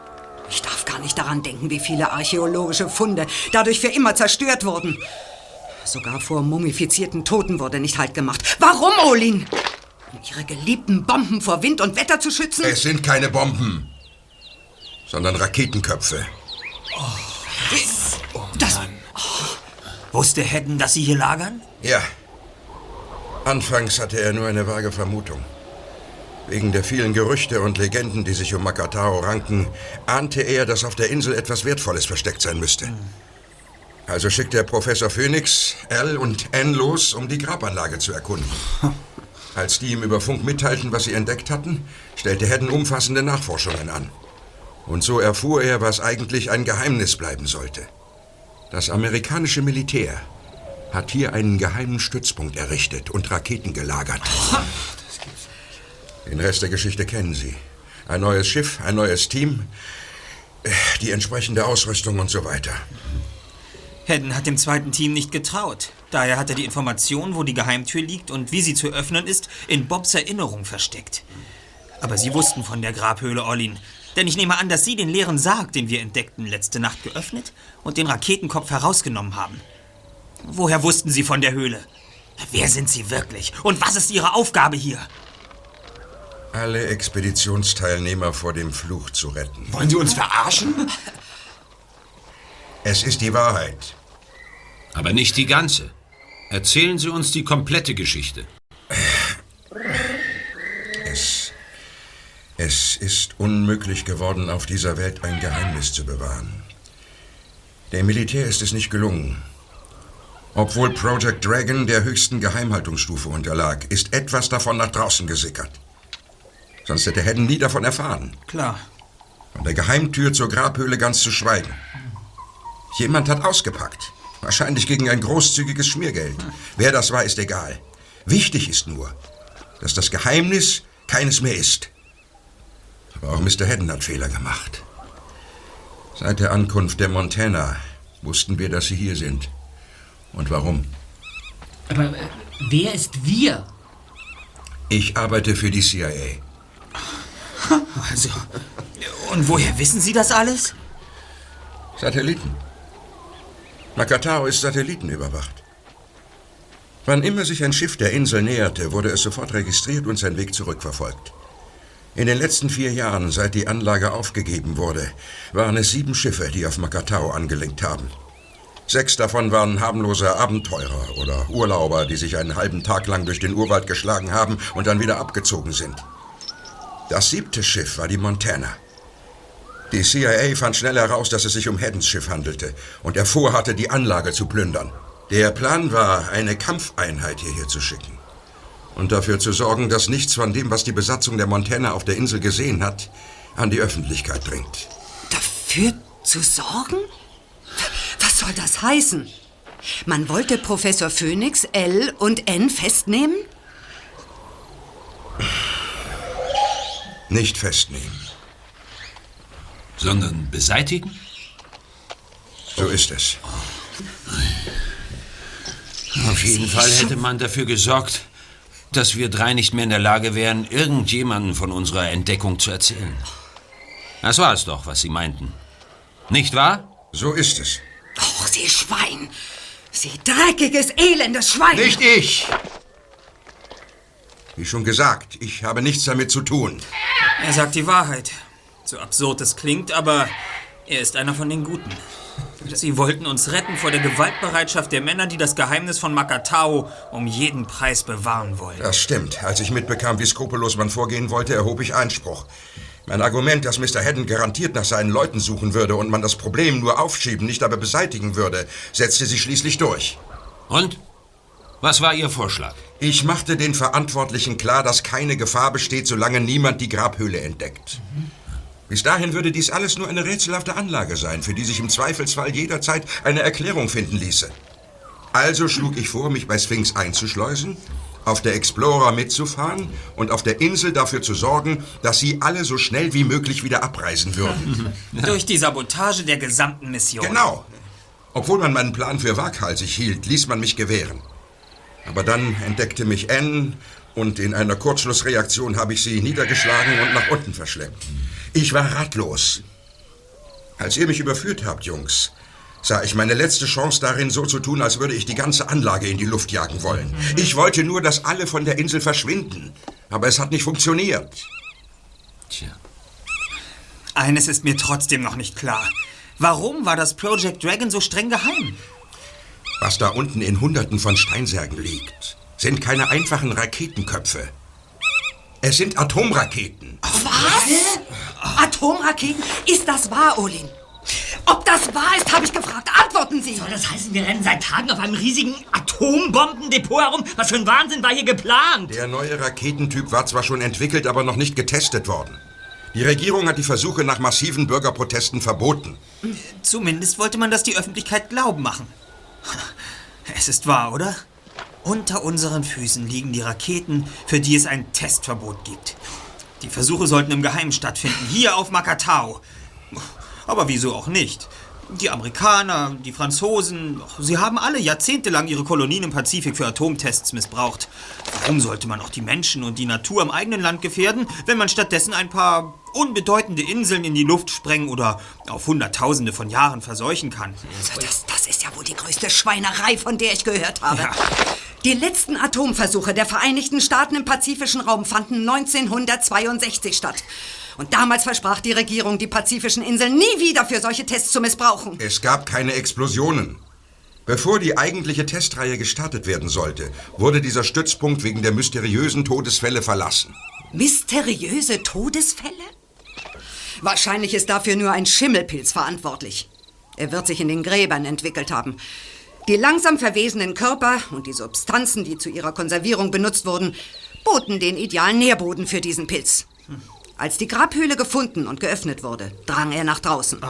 Ich darf gar nicht daran denken, wie viele archäologische Funde dadurch für immer zerstört wurden. Sogar vor mumifizierten Toten wurde nicht Halt gemacht. Warum, Olin? Um ihre geliebten Bomben vor Wind und Wetter zu schützen? Es sind keine Bomben, sondern Raketenköpfe. Das, Wusste Hedden, dass sie hier lagern? Ja. Anfangs hatte er nur eine vage Vermutung. Wegen der vielen Gerüchte und Legenden, die sich um Makatao ranken, ahnte er, dass auf der Insel etwas Wertvolles versteckt sein müsste. Also schickte er Professor Phoenix, Al und Anne los, um die Grabanlage zu erkunden. Als die ihm über Funk mitteilten, was sie entdeckt hatten, stellte Hedden umfassende Nachforschungen an. Und so erfuhr er, was eigentlich ein Geheimnis bleiben sollte. Das amerikanische Militär hat hier einen geheimen Stützpunkt errichtet und Raketen gelagert. Den Rest der Geschichte kennen Sie. Ein neues Schiff, ein neues Team, die entsprechende Ausrüstung und so weiter. Hedden hat dem zweiten Team nicht getraut. Daher hat er die Information, wo die Geheimtür liegt und wie sie zu öffnen ist, in Bobs Erinnerung versteckt. Aber sie wussten von der Grabhöhle, Olin. Denn ich nehme an, dass Sie den leeren Sarg, den wir entdeckten, letzte Nacht geöffnet und den Raketenkopf herausgenommen haben. Woher wussten Sie von der Höhle? Wer sind Sie wirklich? Und was ist Ihre Aufgabe hier? Alle Expeditionsteilnehmer vor dem Fluch zu retten. Wollen Sie uns verarschen? Es ist die Wahrheit. Aber nicht die ganze. Erzählen Sie uns die komplette Geschichte. Es, ist unmöglich geworden, auf dieser Welt ein Geheimnis zu bewahren. Dem Militär ist es nicht gelungen. Obwohl Project Dragon der höchsten Geheimhaltungsstufe unterlag, ist etwas davon nach draußen gesickert. Sonst hätte Hedden nie davon erfahren. Klar. Von der Geheimtür zur Grabhöhle ganz zu schweigen. Jemand hat ausgepackt. Wahrscheinlich gegen ein großzügiges Schmiergeld. Wer das war, ist egal. Wichtig ist nur, dass das Geheimnis keines mehr ist. Auch Mr. Hedden hat Fehler gemacht. Seit der Ankunft der Montana wussten wir, dass Sie hier sind. Und warum? Aber äh, wer ist wir? Ich arbeite für die CIA. Also, und woher wissen Sie das alles? Satelliten. Makatao ist satellitenüberwacht. Wann immer sich ein Schiff der Insel näherte, wurde es sofort registriert und sein Weg zurückverfolgt. In den letzten vier Jahren, seit die Anlage aufgegeben wurde, waren es sieben Schiffe, die auf Makatao angelenkt haben. Sechs davon waren harmlose Abenteurer oder Urlauber, die sich einen halben Tag lang durch den Urwald geschlagen haben und dann wieder abgezogen sind. Das siebte Schiff war die Montana. Die CIA fand schnell heraus, dass es sich um Heddens Schiff handelte und er vorhatte, die Anlage zu plündern. Der Plan war, eine Kampfeinheit hierher zu schicken und dafür zu sorgen, dass nichts von dem, was die Besatzung der Montana auf der Insel gesehen hat, an die Öffentlichkeit dringt. Dafür zu sorgen? Was soll das heißen? Man wollte Professor Phoenix, L und N festnehmen? Nicht festnehmen. Sondern beseitigen? So ist es. Auf jeden Fall hätte man dafür gesorgt, dass wir drei nicht mehr in der Lage wären, irgendjemanden von unserer Entdeckung zu erzählen. Das war es doch, was Sie meinten. Nicht wahr? So ist es. Och, Sie Schwein! Sie dreckiges, elendes Schwein! Nicht ich! Wie schon gesagt, ich habe nichts damit zu tun. Er sagt die Wahrheit. So absurd es klingt, aber er ist einer von den Guten. Sie wollten uns retten vor der Gewaltbereitschaft der Männer, die das Geheimnis von Makatao um jeden Preis bewahren wollen. Das stimmt. Als ich mitbekam, wie skrupellos man vorgehen wollte, erhob ich Einspruch. Mein Argument, dass Mr. Hedden garantiert nach seinen Leuten suchen würde und man das Problem nur aufschieben, nicht aber beseitigen würde, setzte sich schließlich durch. Und? Was war Ihr Vorschlag? Ich machte den Verantwortlichen klar, dass keine Gefahr besteht, solange niemand die Grabhöhle entdeckt. Bis dahin würde dies alles nur eine rätselhafte Anlage sein, für die sich im Zweifelsfall jederzeit eine Erklärung finden ließe. Also schlug ich vor, mich bei Sphinx einzuschleusen, auf der Explorer mitzufahren und auf der Insel dafür zu sorgen, dass sie alle so schnell wie möglich wieder abreisen würden. Durch die Sabotage der gesamten Mission. Genau. Obwohl man meinen Plan für waghalsig hielt, ließ man mich gewähren. Aber dann entdeckte mich Anne und in einer Kurzschlussreaktion habe ich sie niedergeschlagen und nach unten verschleppt. Ich war ratlos. Als ihr mich überführt habt, Jungs, sah ich meine letzte Chance darin, so zu tun, als würde ich die ganze Anlage in die Luft jagen wollen. Ich wollte nur, dass alle von der Insel verschwinden. Aber es hat nicht funktioniert. Tja. Eines ist mir trotzdem noch nicht klar. Warum war das Project Dragon so streng geheim? Was da unten in Hunderten von Steinsärgen liegt, sind keine einfachen Raketenköpfe. Es sind Atomraketen. Was? Atomraketen? Ist das wahr, Olin? Ob das wahr ist, habe ich gefragt. Antworten Sie! Soll das heißen, wir rennen seit Tagen auf einem riesigen Atombombendepot herum? Was für ein Wahnsinn war hier geplant? Der neue Raketentyp war zwar schon entwickelt, aber noch nicht getestet worden. Die Regierung hat die Versuche nach massiven Bürgerprotesten verboten. Zumindest wollte man das die Öffentlichkeit glauben machen. Es ist wahr, oder? Unter unseren Füßen liegen die Raketen, für die es ein Testverbot gibt. Die Versuche sollten im Geheimen stattfinden, hier auf Makatao. Aber wieso auch nicht? Die Amerikaner, die Franzosen, sie haben alle jahrzehntelang ihre Kolonien im Pazifik für Atomtests missbraucht. Warum sollte man auch die Menschen und die Natur im eigenen Land gefährden, wenn man stattdessen ein paar unbedeutende Inseln in die Luft sprengen oder auf Hunderttausende von Jahren verseuchen kann? Das, das ist ja wohl die größte Schweinerei, von der ich gehört habe. Die letzten Atomversuche der Vereinigten Staaten im pazifischen Raum fanden 1962 statt. Und damals versprach die Regierung, die pazifischen Inseln nie wieder für solche Tests zu missbrauchen. Es gab keine Explosionen. Bevor die eigentliche Testreihe gestartet werden sollte, wurde dieser Stützpunkt wegen der mysteriösen Todesfälle verlassen. Mysteriöse Todesfälle? Wahrscheinlich ist dafür nur ein Schimmelpilz verantwortlich. Er wird sich in den Gräbern entwickelt haben. Die langsam verwesenden Körper und die Substanzen, die zu ihrer Konservierung benutzt wurden, boten den idealen Nährboden für diesen Pilz. Als die Grabhöhle gefunden und geöffnet wurde, drang er nach draußen.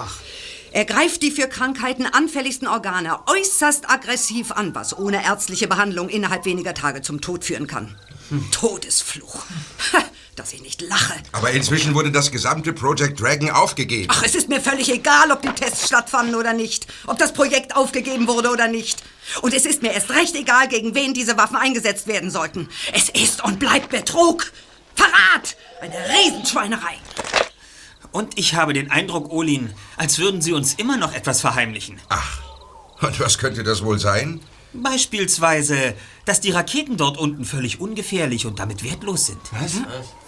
Er greift die für Krankheiten anfälligsten Organe äußerst aggressiv an, was ohne ärztliche Behandlung innerhalb weniger Tage zum Tod führen kann. Todesfluch. Ha, Dass ich nicht lache. Aber inzwischen wurde das gesamte Project Dragon aufgegeben. Ach, es ist mir völlig egal, ob die Tests stattfanden oder nicht, ob das Projekt aufgegeben wurde oder nicht. Und es ist mir erst recht egal, gegen wen diese Waffen eingesetzt werden sollten. Es ist und bleibt Betrug, Verrat, eine Riesenschweinerei. Und ich habe den Eindruck, Olin, als würden Sie uns immer noch etwas verheimlichen. Und was könnte das wohl sein? Beispielsweise, dass die Raketen dort unten völlig ungefährlich und damit wertlos sind. Was?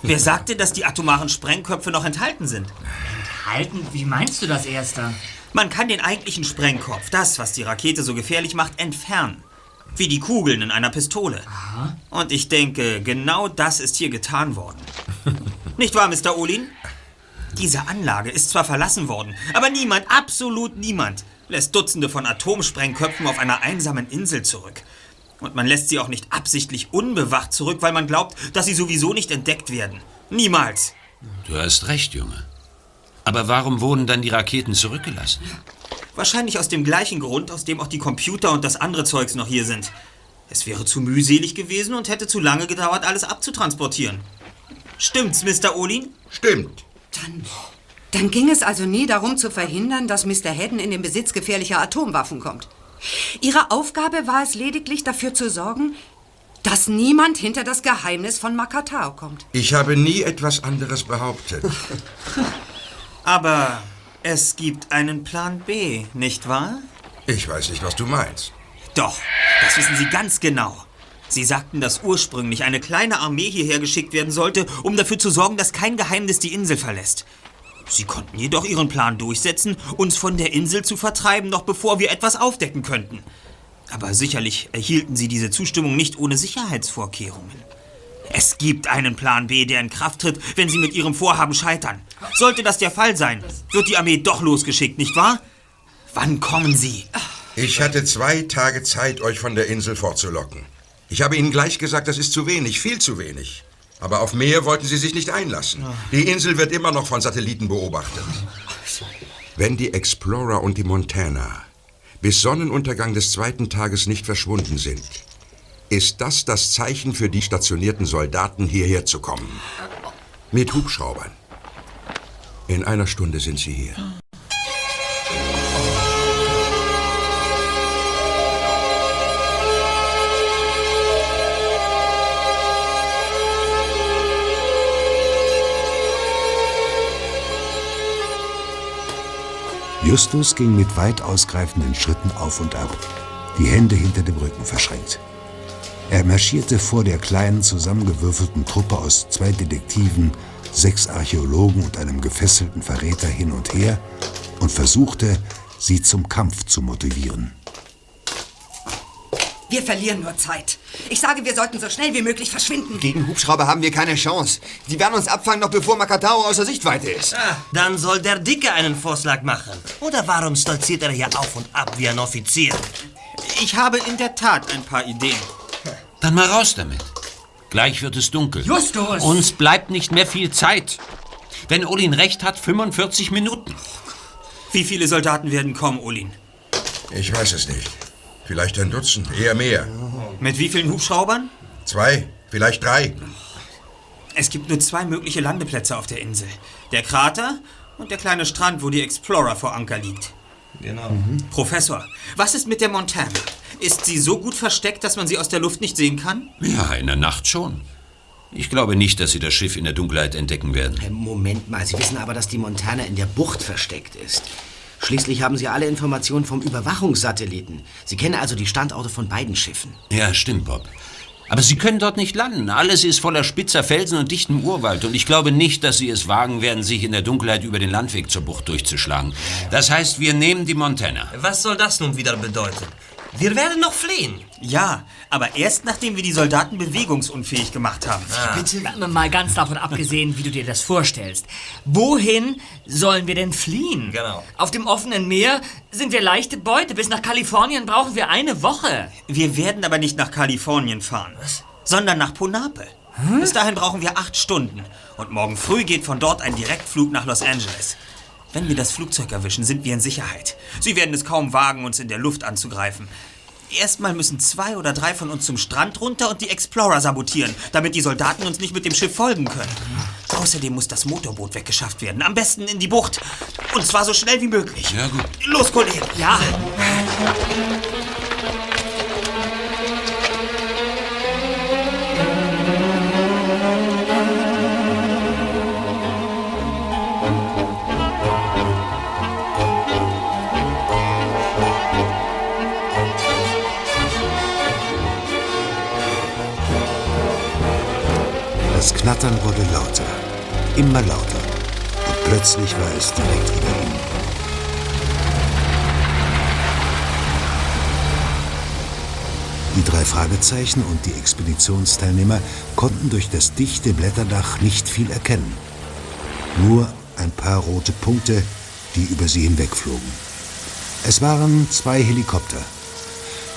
Wer sagte, dass die atomaren Sprengköpfe noch enthalten sind? Enthalten? Wie meinst du das, Erster? Man kann den eigentlichen Sprengkopf, das, was die Rakete so gefährlich macht, entfernen. Wie die Kugeln in einer Pistole. Und ich denke, genau das ist hier getan worden. Nicht wahr, Mr. Olin? Diese Anlage ist zwar verlassen worden, aber niemand, absolut niemand, lässt Dutzende von Atomsprengköpfen auf einer einsamen Insel zurück. Und man lässt sie auch nicht absichtlich unbewacht zurück, weil man glaubt, dass sie sowieso nicht entdeckt werden. Niemals. Du hast recht, Junge. Aber warum wurden dann die Raketen zurückgelassen? Wahrscheinlich aus dem gleichen Grund, aus dem auch die Computer und das andere Zeugs noch hier sind. Es wäre zu mühselig gewesen und hätte zu lange gedauert, alles abzutransportieren. Stimmt's, Mr. Olin? Stimmt. Dann, dann ging es also nie darum zu verhindern, dass Mr. Hedden in den Besitz gefährlicher Atomwaffen kommt. Ihre Aufgabe war es lediglich dafür zu sorgen, dass niemand hinter das Geheimnis von Makatao kommt. Ich habe nie etwas anderes behauptet. Aber es gibt einen Plan B, nicht wahr? Ich weiß nicht, was du meinst. Doch, das wissen Sie ganz genau. Sie sagten, dass ursprünglich eine kleine Armee hierher geschickt werden sollte, um dafür zu sorgen, dass kein Geheimnis die Insel verlässt. Sie konnten jedoch ihren Plan durchsetzen, uns von der Insel zu vertreiben, noch bevor wir etwas aufdecken könnten. Aber sicherlich erhielten Sie diese Zustimmung nicht ohne Sicherheitsvorkehrungen. Es gibt einen Plan B, der in Kraft tritt, wenn Sie mit Ihrem Vorhaben scheitern. Sollte das der Fall sein, wird die Armee doch losgeschickt, nicht wahr? Wann kommen Sie? Ich hatte zwei Tage Zeit, euch von der Insel fortzulocken. Ich habe Ihnen gleich gesagt, das ist zu wenig, viel zu wenig. Aber auf mehr wollten sie sich nicht einlassen. Die Insel wird immer noch von Satelliten beobachtet. Wenn die Explorer und die Montana bis Sonnenuntergang des zweiten Tages nicht verschwunden sind, ist das das Zeichen für die stationierten Soldaten, hierher zu kommen. Mit Hubschraubern. In einer Stunde sind sie hier. Justus ging mit weit ausgreifenden Schritten auf und ab, die Hände hinter dem Rücken verschränkt. Er marschierte vor der kleinen, zusammengewürfelten Truppe aus zwei Detektiven, sechs Archäologen und einem gefesselten Verräter hin und her und versuchte, sie zum Kampf zu motivieren. Wir verlieren nur Zeit. Ich sage, wir sollten so schnell wie möglich verschwinden. Gegen Hubschrauber haben wir keine Chance. Die werden uns abfangen, noch bevor Makatao außer Sichtweite ist. Ah, dann soll der Dicke einen Vorschlag machen. Oder warum stolziert er hier auf und ab wie ein Offizier? Ich habe in der Tat ein paar Ideen. Dann mal raus damit. Gleich wird es dunkel. Justus! Uns bleibt nicht mehr viel Zeit. Wenn Olin recht hat, 45 Minuten. Wie viele Soldaten werden kommen, Olin? Ich weiß es nicht. Vielleicht ein Dutzend, eher mehr. Mit wie vielen Hubschraubern? Zwei, vielleicht drei. Es gibt nur zwei mögliche Landeplätze auf der Insel. Der Krater und der kleine Strand, wo die Explorer vor Anker liegt. Genau. Professor, was ist mit der Montana? Ist sie so gut versteckt, dass man sie aus der Luft nicht sehen kann? Ja, in der Nacht schon. Ich glaube nicht, dass Sie das Schiff in der Dunkelheit entdecken werden. Moment mal, Sie wissen aber, dass die Montana in der Bucht versteckt ist. Schließlich haben Sie alle Informationen vom Überwachungssatelliten. Sie kennen also die Standorte von beiden Schiffen. Ja, stimmt, Bob. Aber Sie können dort nicht landen. Alles ist voller spitzer Felsen und dichtem Urwald. Und ich glaube nicht, dass Sie es wagen werden, sich in der Dunkelheit über den Landweg zur Bucht durchzuschlagen. Das heißt, wir nehmen die Montana. Was soll das nun wieder bedeuten? Wir werden noch fliehen. Ja, aber erst nachdem wir die Soldaten bewegungsunfähig gemacht haben. Bitte? Mal ganz davon abgesehen, wie du dir das vorstellst. Wohin sollen wir denn fliehen? Genau. Auf dem offenen Meer sind wir leichte Beute. Bis nach Kalifornien brauchen wir eine Woche. Wir werden aber nicht nach Kalifornien fahren, sondern nach Ponape. Bis dahin brauchen wir acht Stunden. Und morgen früh geht von dort ein Direktflug nach Los Angeles. Wenn wir das Flugzeug erwischen, sind wir in Sicherheit. Sie werden es kaum wagen, uns in der Luft anzugreifen. Erstmal müssen zwei oder drei von uns zum Strand runter und die Explorer sabotieren, damit die Soldaten uns nicht mit dem Schiff folgen können. Außerdem muss das Motorboot weggeschafft werden. Am besten in die Bucht. Und zwar so schnell wie möglich. Ja, gut. Los, Kollege. Ja. Es direkt über ihnen. Die drei Fragezeichen und die Expeditionsteilnehmer konnten durch das dichte Blätterdach nicht viel erkennen. Nur ein paar rote Punkte, die über sie hinwegflogen. Es waren zwei Helikopter.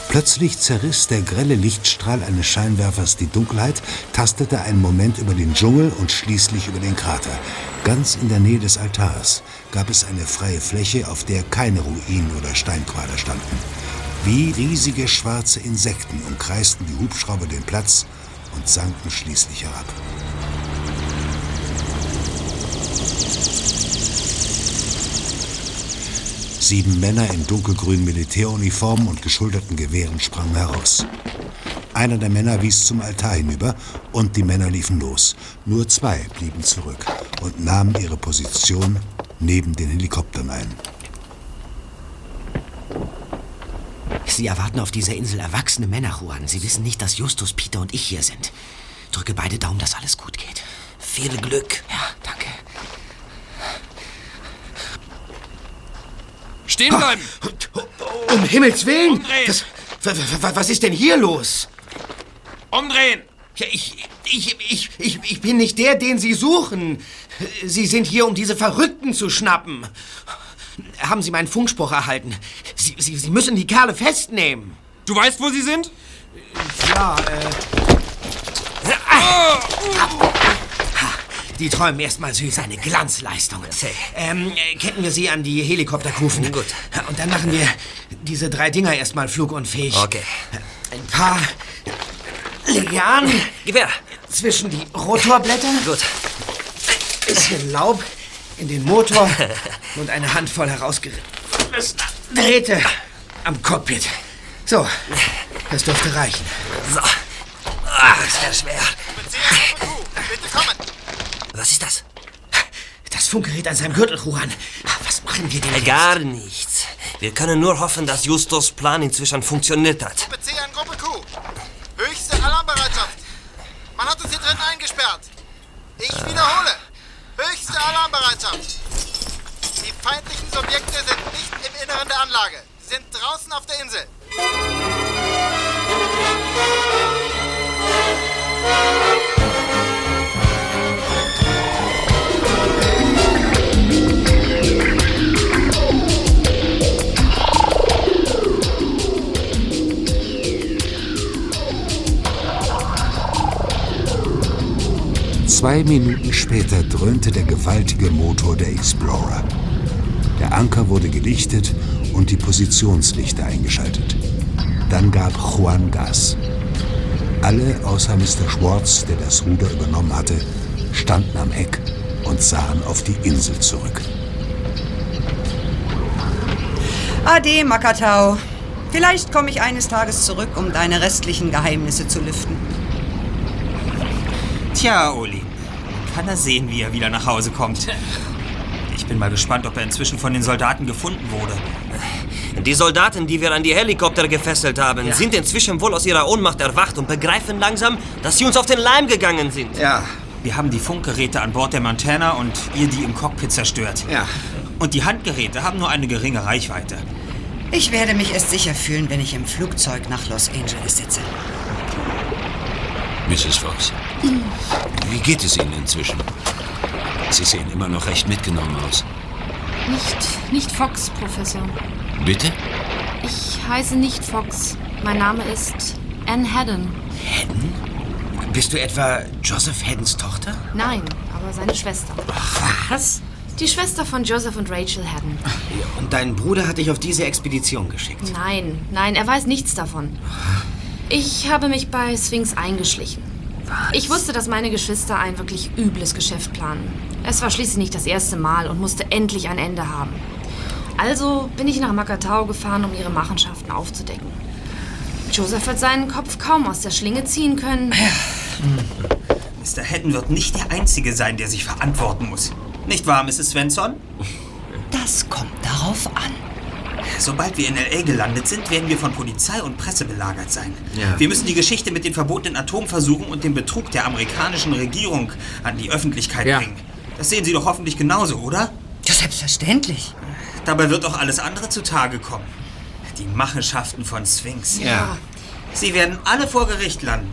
Plötzlich zerriss der grelle Lichtstrahl eines Scheinwerfers die Dunkelheit, tastete einen Moment über den Dschungel und schließlich über den Krater. Ganz in der Nähe des Altars gab es eine freie Fläche, auf der keine Ruinen oder Steinquader standen. Wie riesige schwarze Insekten umkreisten die Hubschrauber den Platz und sanken schließlich herab. Sieben Männer in dunkelgrünen Militäruniformen und geschulterten Gewehren sprangen heraus. Einer der Männer wies zum Altar hinüber und die Männer liefen los. Nur zwei blieben zurück und nahmen ihre Position neben den Helikoptern ein. Sie erwarten auf dieser Insel erwachsene Männer, Juan. Sie wissen nicht, dass Justus, Peter und ich hier sind. Drücke beide Daumen, dass alles gut geht. Viel Glück. Ja, danke. Stehen bleiben! Um Himmels Willen! Umdrehen! Das, wa- wa- wa- was ist denn hier los? Umdrehen! Ja, ich, ich, ich, ich, ich bin nicht der, den Sie suchen. Sie sind hier, um diese Verrückten zu schnappen. Haben Sie meinen Funkspruch erhalten? Sie, Sie, Sie müssen die Kerle festnehmen. Du weißt, wo sie sind? Ja, äh... Die träumen erstmal süß, eine Glanzleistung. Ähm, äh, ketten wir sie an die Helikopterkufen. Gut. Und dann machen wir diese drei Dinger erstmal flugunfähig. Okay. Ein paar Lianen Gewehr. zwischen die Rotorblätter. Gut. Bisschen Laub in den Motor und eine Handvoll herausgerissener Drähte am Cockpit. So, das dürfte reichen. So. Ah, das wäre schwer. Bitte kommen! Was ist das? Das Funkgerät an seinem Gürtel, Juan. Was machen wir denn jetzt? Gar nichts. Wir können nur hoffen, dass Justus Plan inzwischen funktioniert hat. Gruppe C an Gruppe Q. Höchste Alarmbereitschaft. Man hat uns hier drin eingesperrt. Ich wiederhole. Höchste Alarmbereitschaft. Die feindlichen Subjekte sind nicht im Inneren der Anlage. Sie sind draußen auf der Insel. Zwei Minuten später dröhnte der gewaltige Motor der Explorer. Der Anker wurde gelichtet und die Positionslichter eingeschaltet. Dann gab Juan Gas. Alle außer Mr. Schwartz, der das Ruder übernommen hatte, standen am Heck und sahen auf die Insel zurück. Ade, Makatau. Vielleicht komme ich eines Tages zurück, um deine restlichen Geheimnisse zu lüften. Tja, Oli. Kann er sehen, wie er wieder nach Hause kommt. Ich bin mal gespannt, ob er inzwischen von den Soldaten gefunden wurde. Die Soldaten, die wir an die Helikopter gefesselt haben, Ja. sind inzwischen wohl aus ihrer Ohnmacht erwacht und begreifen langsam, dass sie uns auf den Leim gegangen sind. Ja. Wir haben die Funkgeräte an Bord der Montana und ihr die im Cockpit zerstört. Ja. Und die Handgeräte haben nur eine geringe Reichweite. Ich werde mich erst sicher fühlen, wenn ich im Flugzeug nach Los Angeles sitze. Mrs. Fox, wie geht es Ihnen inzwischen? Sie sehen immer noch recht mitgenommen aus. Nicht, nicht Fox, Professor. Bitte? Ich heiße nicht Fox. Mein Name ist Anne Haddon. Bist du etwa Joseph Haddons Tochter? Nein, aber seine Schwester. Was? Die Schwester von Joseph und Rachel Haddon. Und dein Bruder hat dich auf diese Expedition geschickt. Nein, nein, er weiß nichts davon. Ich habe mich bei Sphinx eingeschlichen. Ich wusste, dass meine Geschwister ein wirklich übles Geschäft planen. Es war schließlich nicht das erste Mal und musste endlich ein Ende haben. Also bin ich nach Makatao gefahren, um ihre Machenschaften aufzudecken. Joseph wird seinen Kopf kaum aus der Schlinge ziehen können. Mr. Haddon wird nicht der Einzige sein, der sich verantworten muss. Nicht wahr, Mrs. Svensson? Das kommt darauf an. Sobald wir in L.A. gelandet sind, werden wir von Polizei und Presse belagert sein. Ja. Wir müssen die Geschichte mit den verbotenen Atomversuchen und dem Betrug der amerikanischen Regierung an die Öffentlichkeit Ja. bringen. Das sehen Sie doch hoffentlich genauso, oder? Ja, selbstverständlich. Dabei wird auch alles andere zutage kommen. Die Machenschaften von Sphinx. Ja. Sie werden alle vor Gericht landen.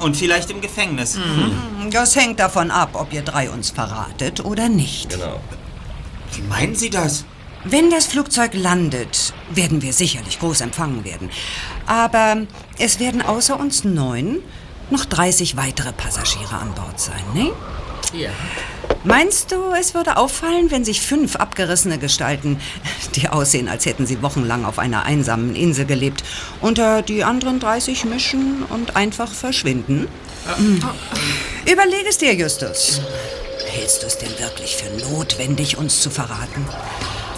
Und vielleicht im Gefängnis. Das hängt davon ab, ob ihr drei uns verratet oder nicht. Genau. Wie meinen Sie das? Wenn das Flugzeug landet, werden wir sicherlich groß empfangen werden. Aber es werden außer uns neun noch 30 weitere Passagiere an Bord sein, ne? Ja. Meinst du, es würde auffallen, wenn sich fünf abgerissene Gestalten, die aussehen, als hätten sie wochenlang auf einer einsamen Insel gelebt, unter die anderen 30 mischen und einfach verschwinden? Hm. Überleg es dir, Justus. Hältst du es denn wirklich für notwendig, uns zu verraten?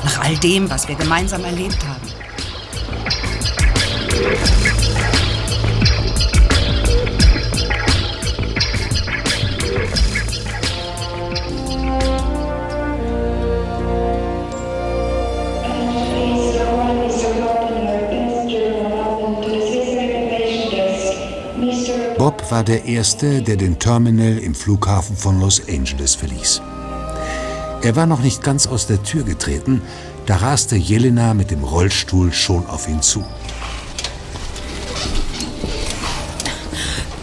Nach all dem, was wir gemeinsam erlebt haben. Bob war der Erste, der den Terminal im Flughafen von Los Angeles verließ. Er war noch nicht ganz aus der Tür getreten, da raste Jelena mit dem Rollstuhl schon auf ihn zu.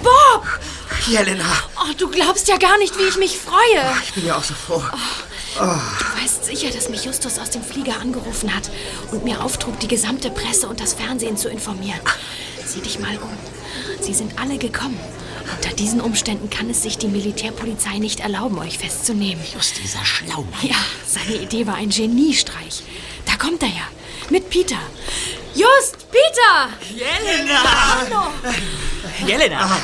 Bob! Jelena, Oh, du glaubst ja gar nicht, wie ich mich freue. ich bin ja auch so froh. Du weißt sicher, dass mich Justus aus dem Flieger angerufen hat und mir auftrug, die gesamte Presse und das Fernsehen zu informieren. Sieh dich mal um. Sie sind alle gekommen. Unter diesen Umständen kann es sich die Militärpolizei nicht erlauben, euch festzunehmen. Just dieser Schlaumann. Ja, seine Idee war ein Geniestreich. Da kommt er ja. Mit Peter. Just, Peter! Jelena! Jelena,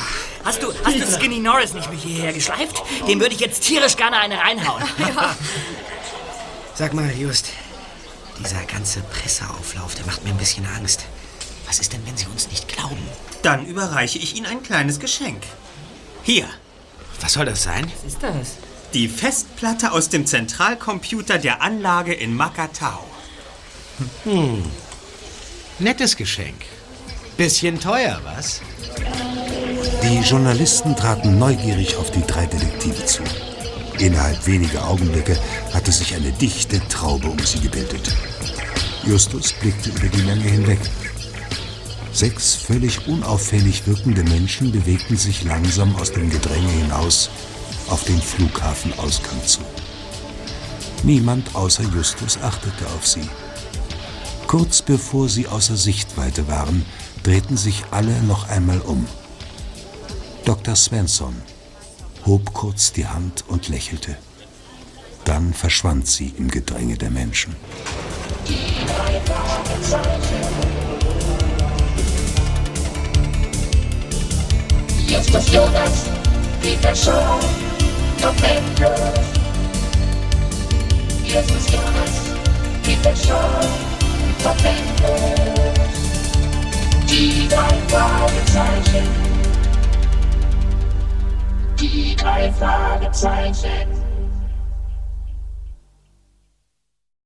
hast du, hast du Skinny Norris nicht mit hierher geschleift? Dem würde ich jetzt tierisch gerne eine reinhauen. Sag mal, Just, dieser ganze Presseauflauf, der macht mir ein bisschen Angst. Was ist denn, wenn Sie uns nicht glauben? Dann überreiche ich Ihnen ein kleines Geschenk. Hier. Was soll das sein? Was ist das? Die Festplatte aus dem Zentralcomputer der Anlage in Makatao. Hm. Nettes Geschenk. Bisschen teuer, was? Die Journalisten traten neugierig auf die drei Detektive zu. Innerhalb weniger Augenblicke hatte sich eine dichte Traube um sie gebildet. Justus blickte über die Menge hinweg. Sechs völlig unauffällig wirkende Menschen bewegten sich langsam aus dem Gedränge hinaus auf den Flughafenausgang zu. Niemand außer Justus achtete auf sie. Kurz bevor sie außer Sichtweite waren, drehten sich alle noch einmal um. Dr. Svensson hob kurz die Hand und lächelte. Dann verschwand sie im Gedränge der Menschen. Justus Jonas, Peter Shaw, Tom Andrews. Justus Jonas, Peter Shaw, Tom Andrews. Die drei Fragezeichen. Die drei Fragezeichen.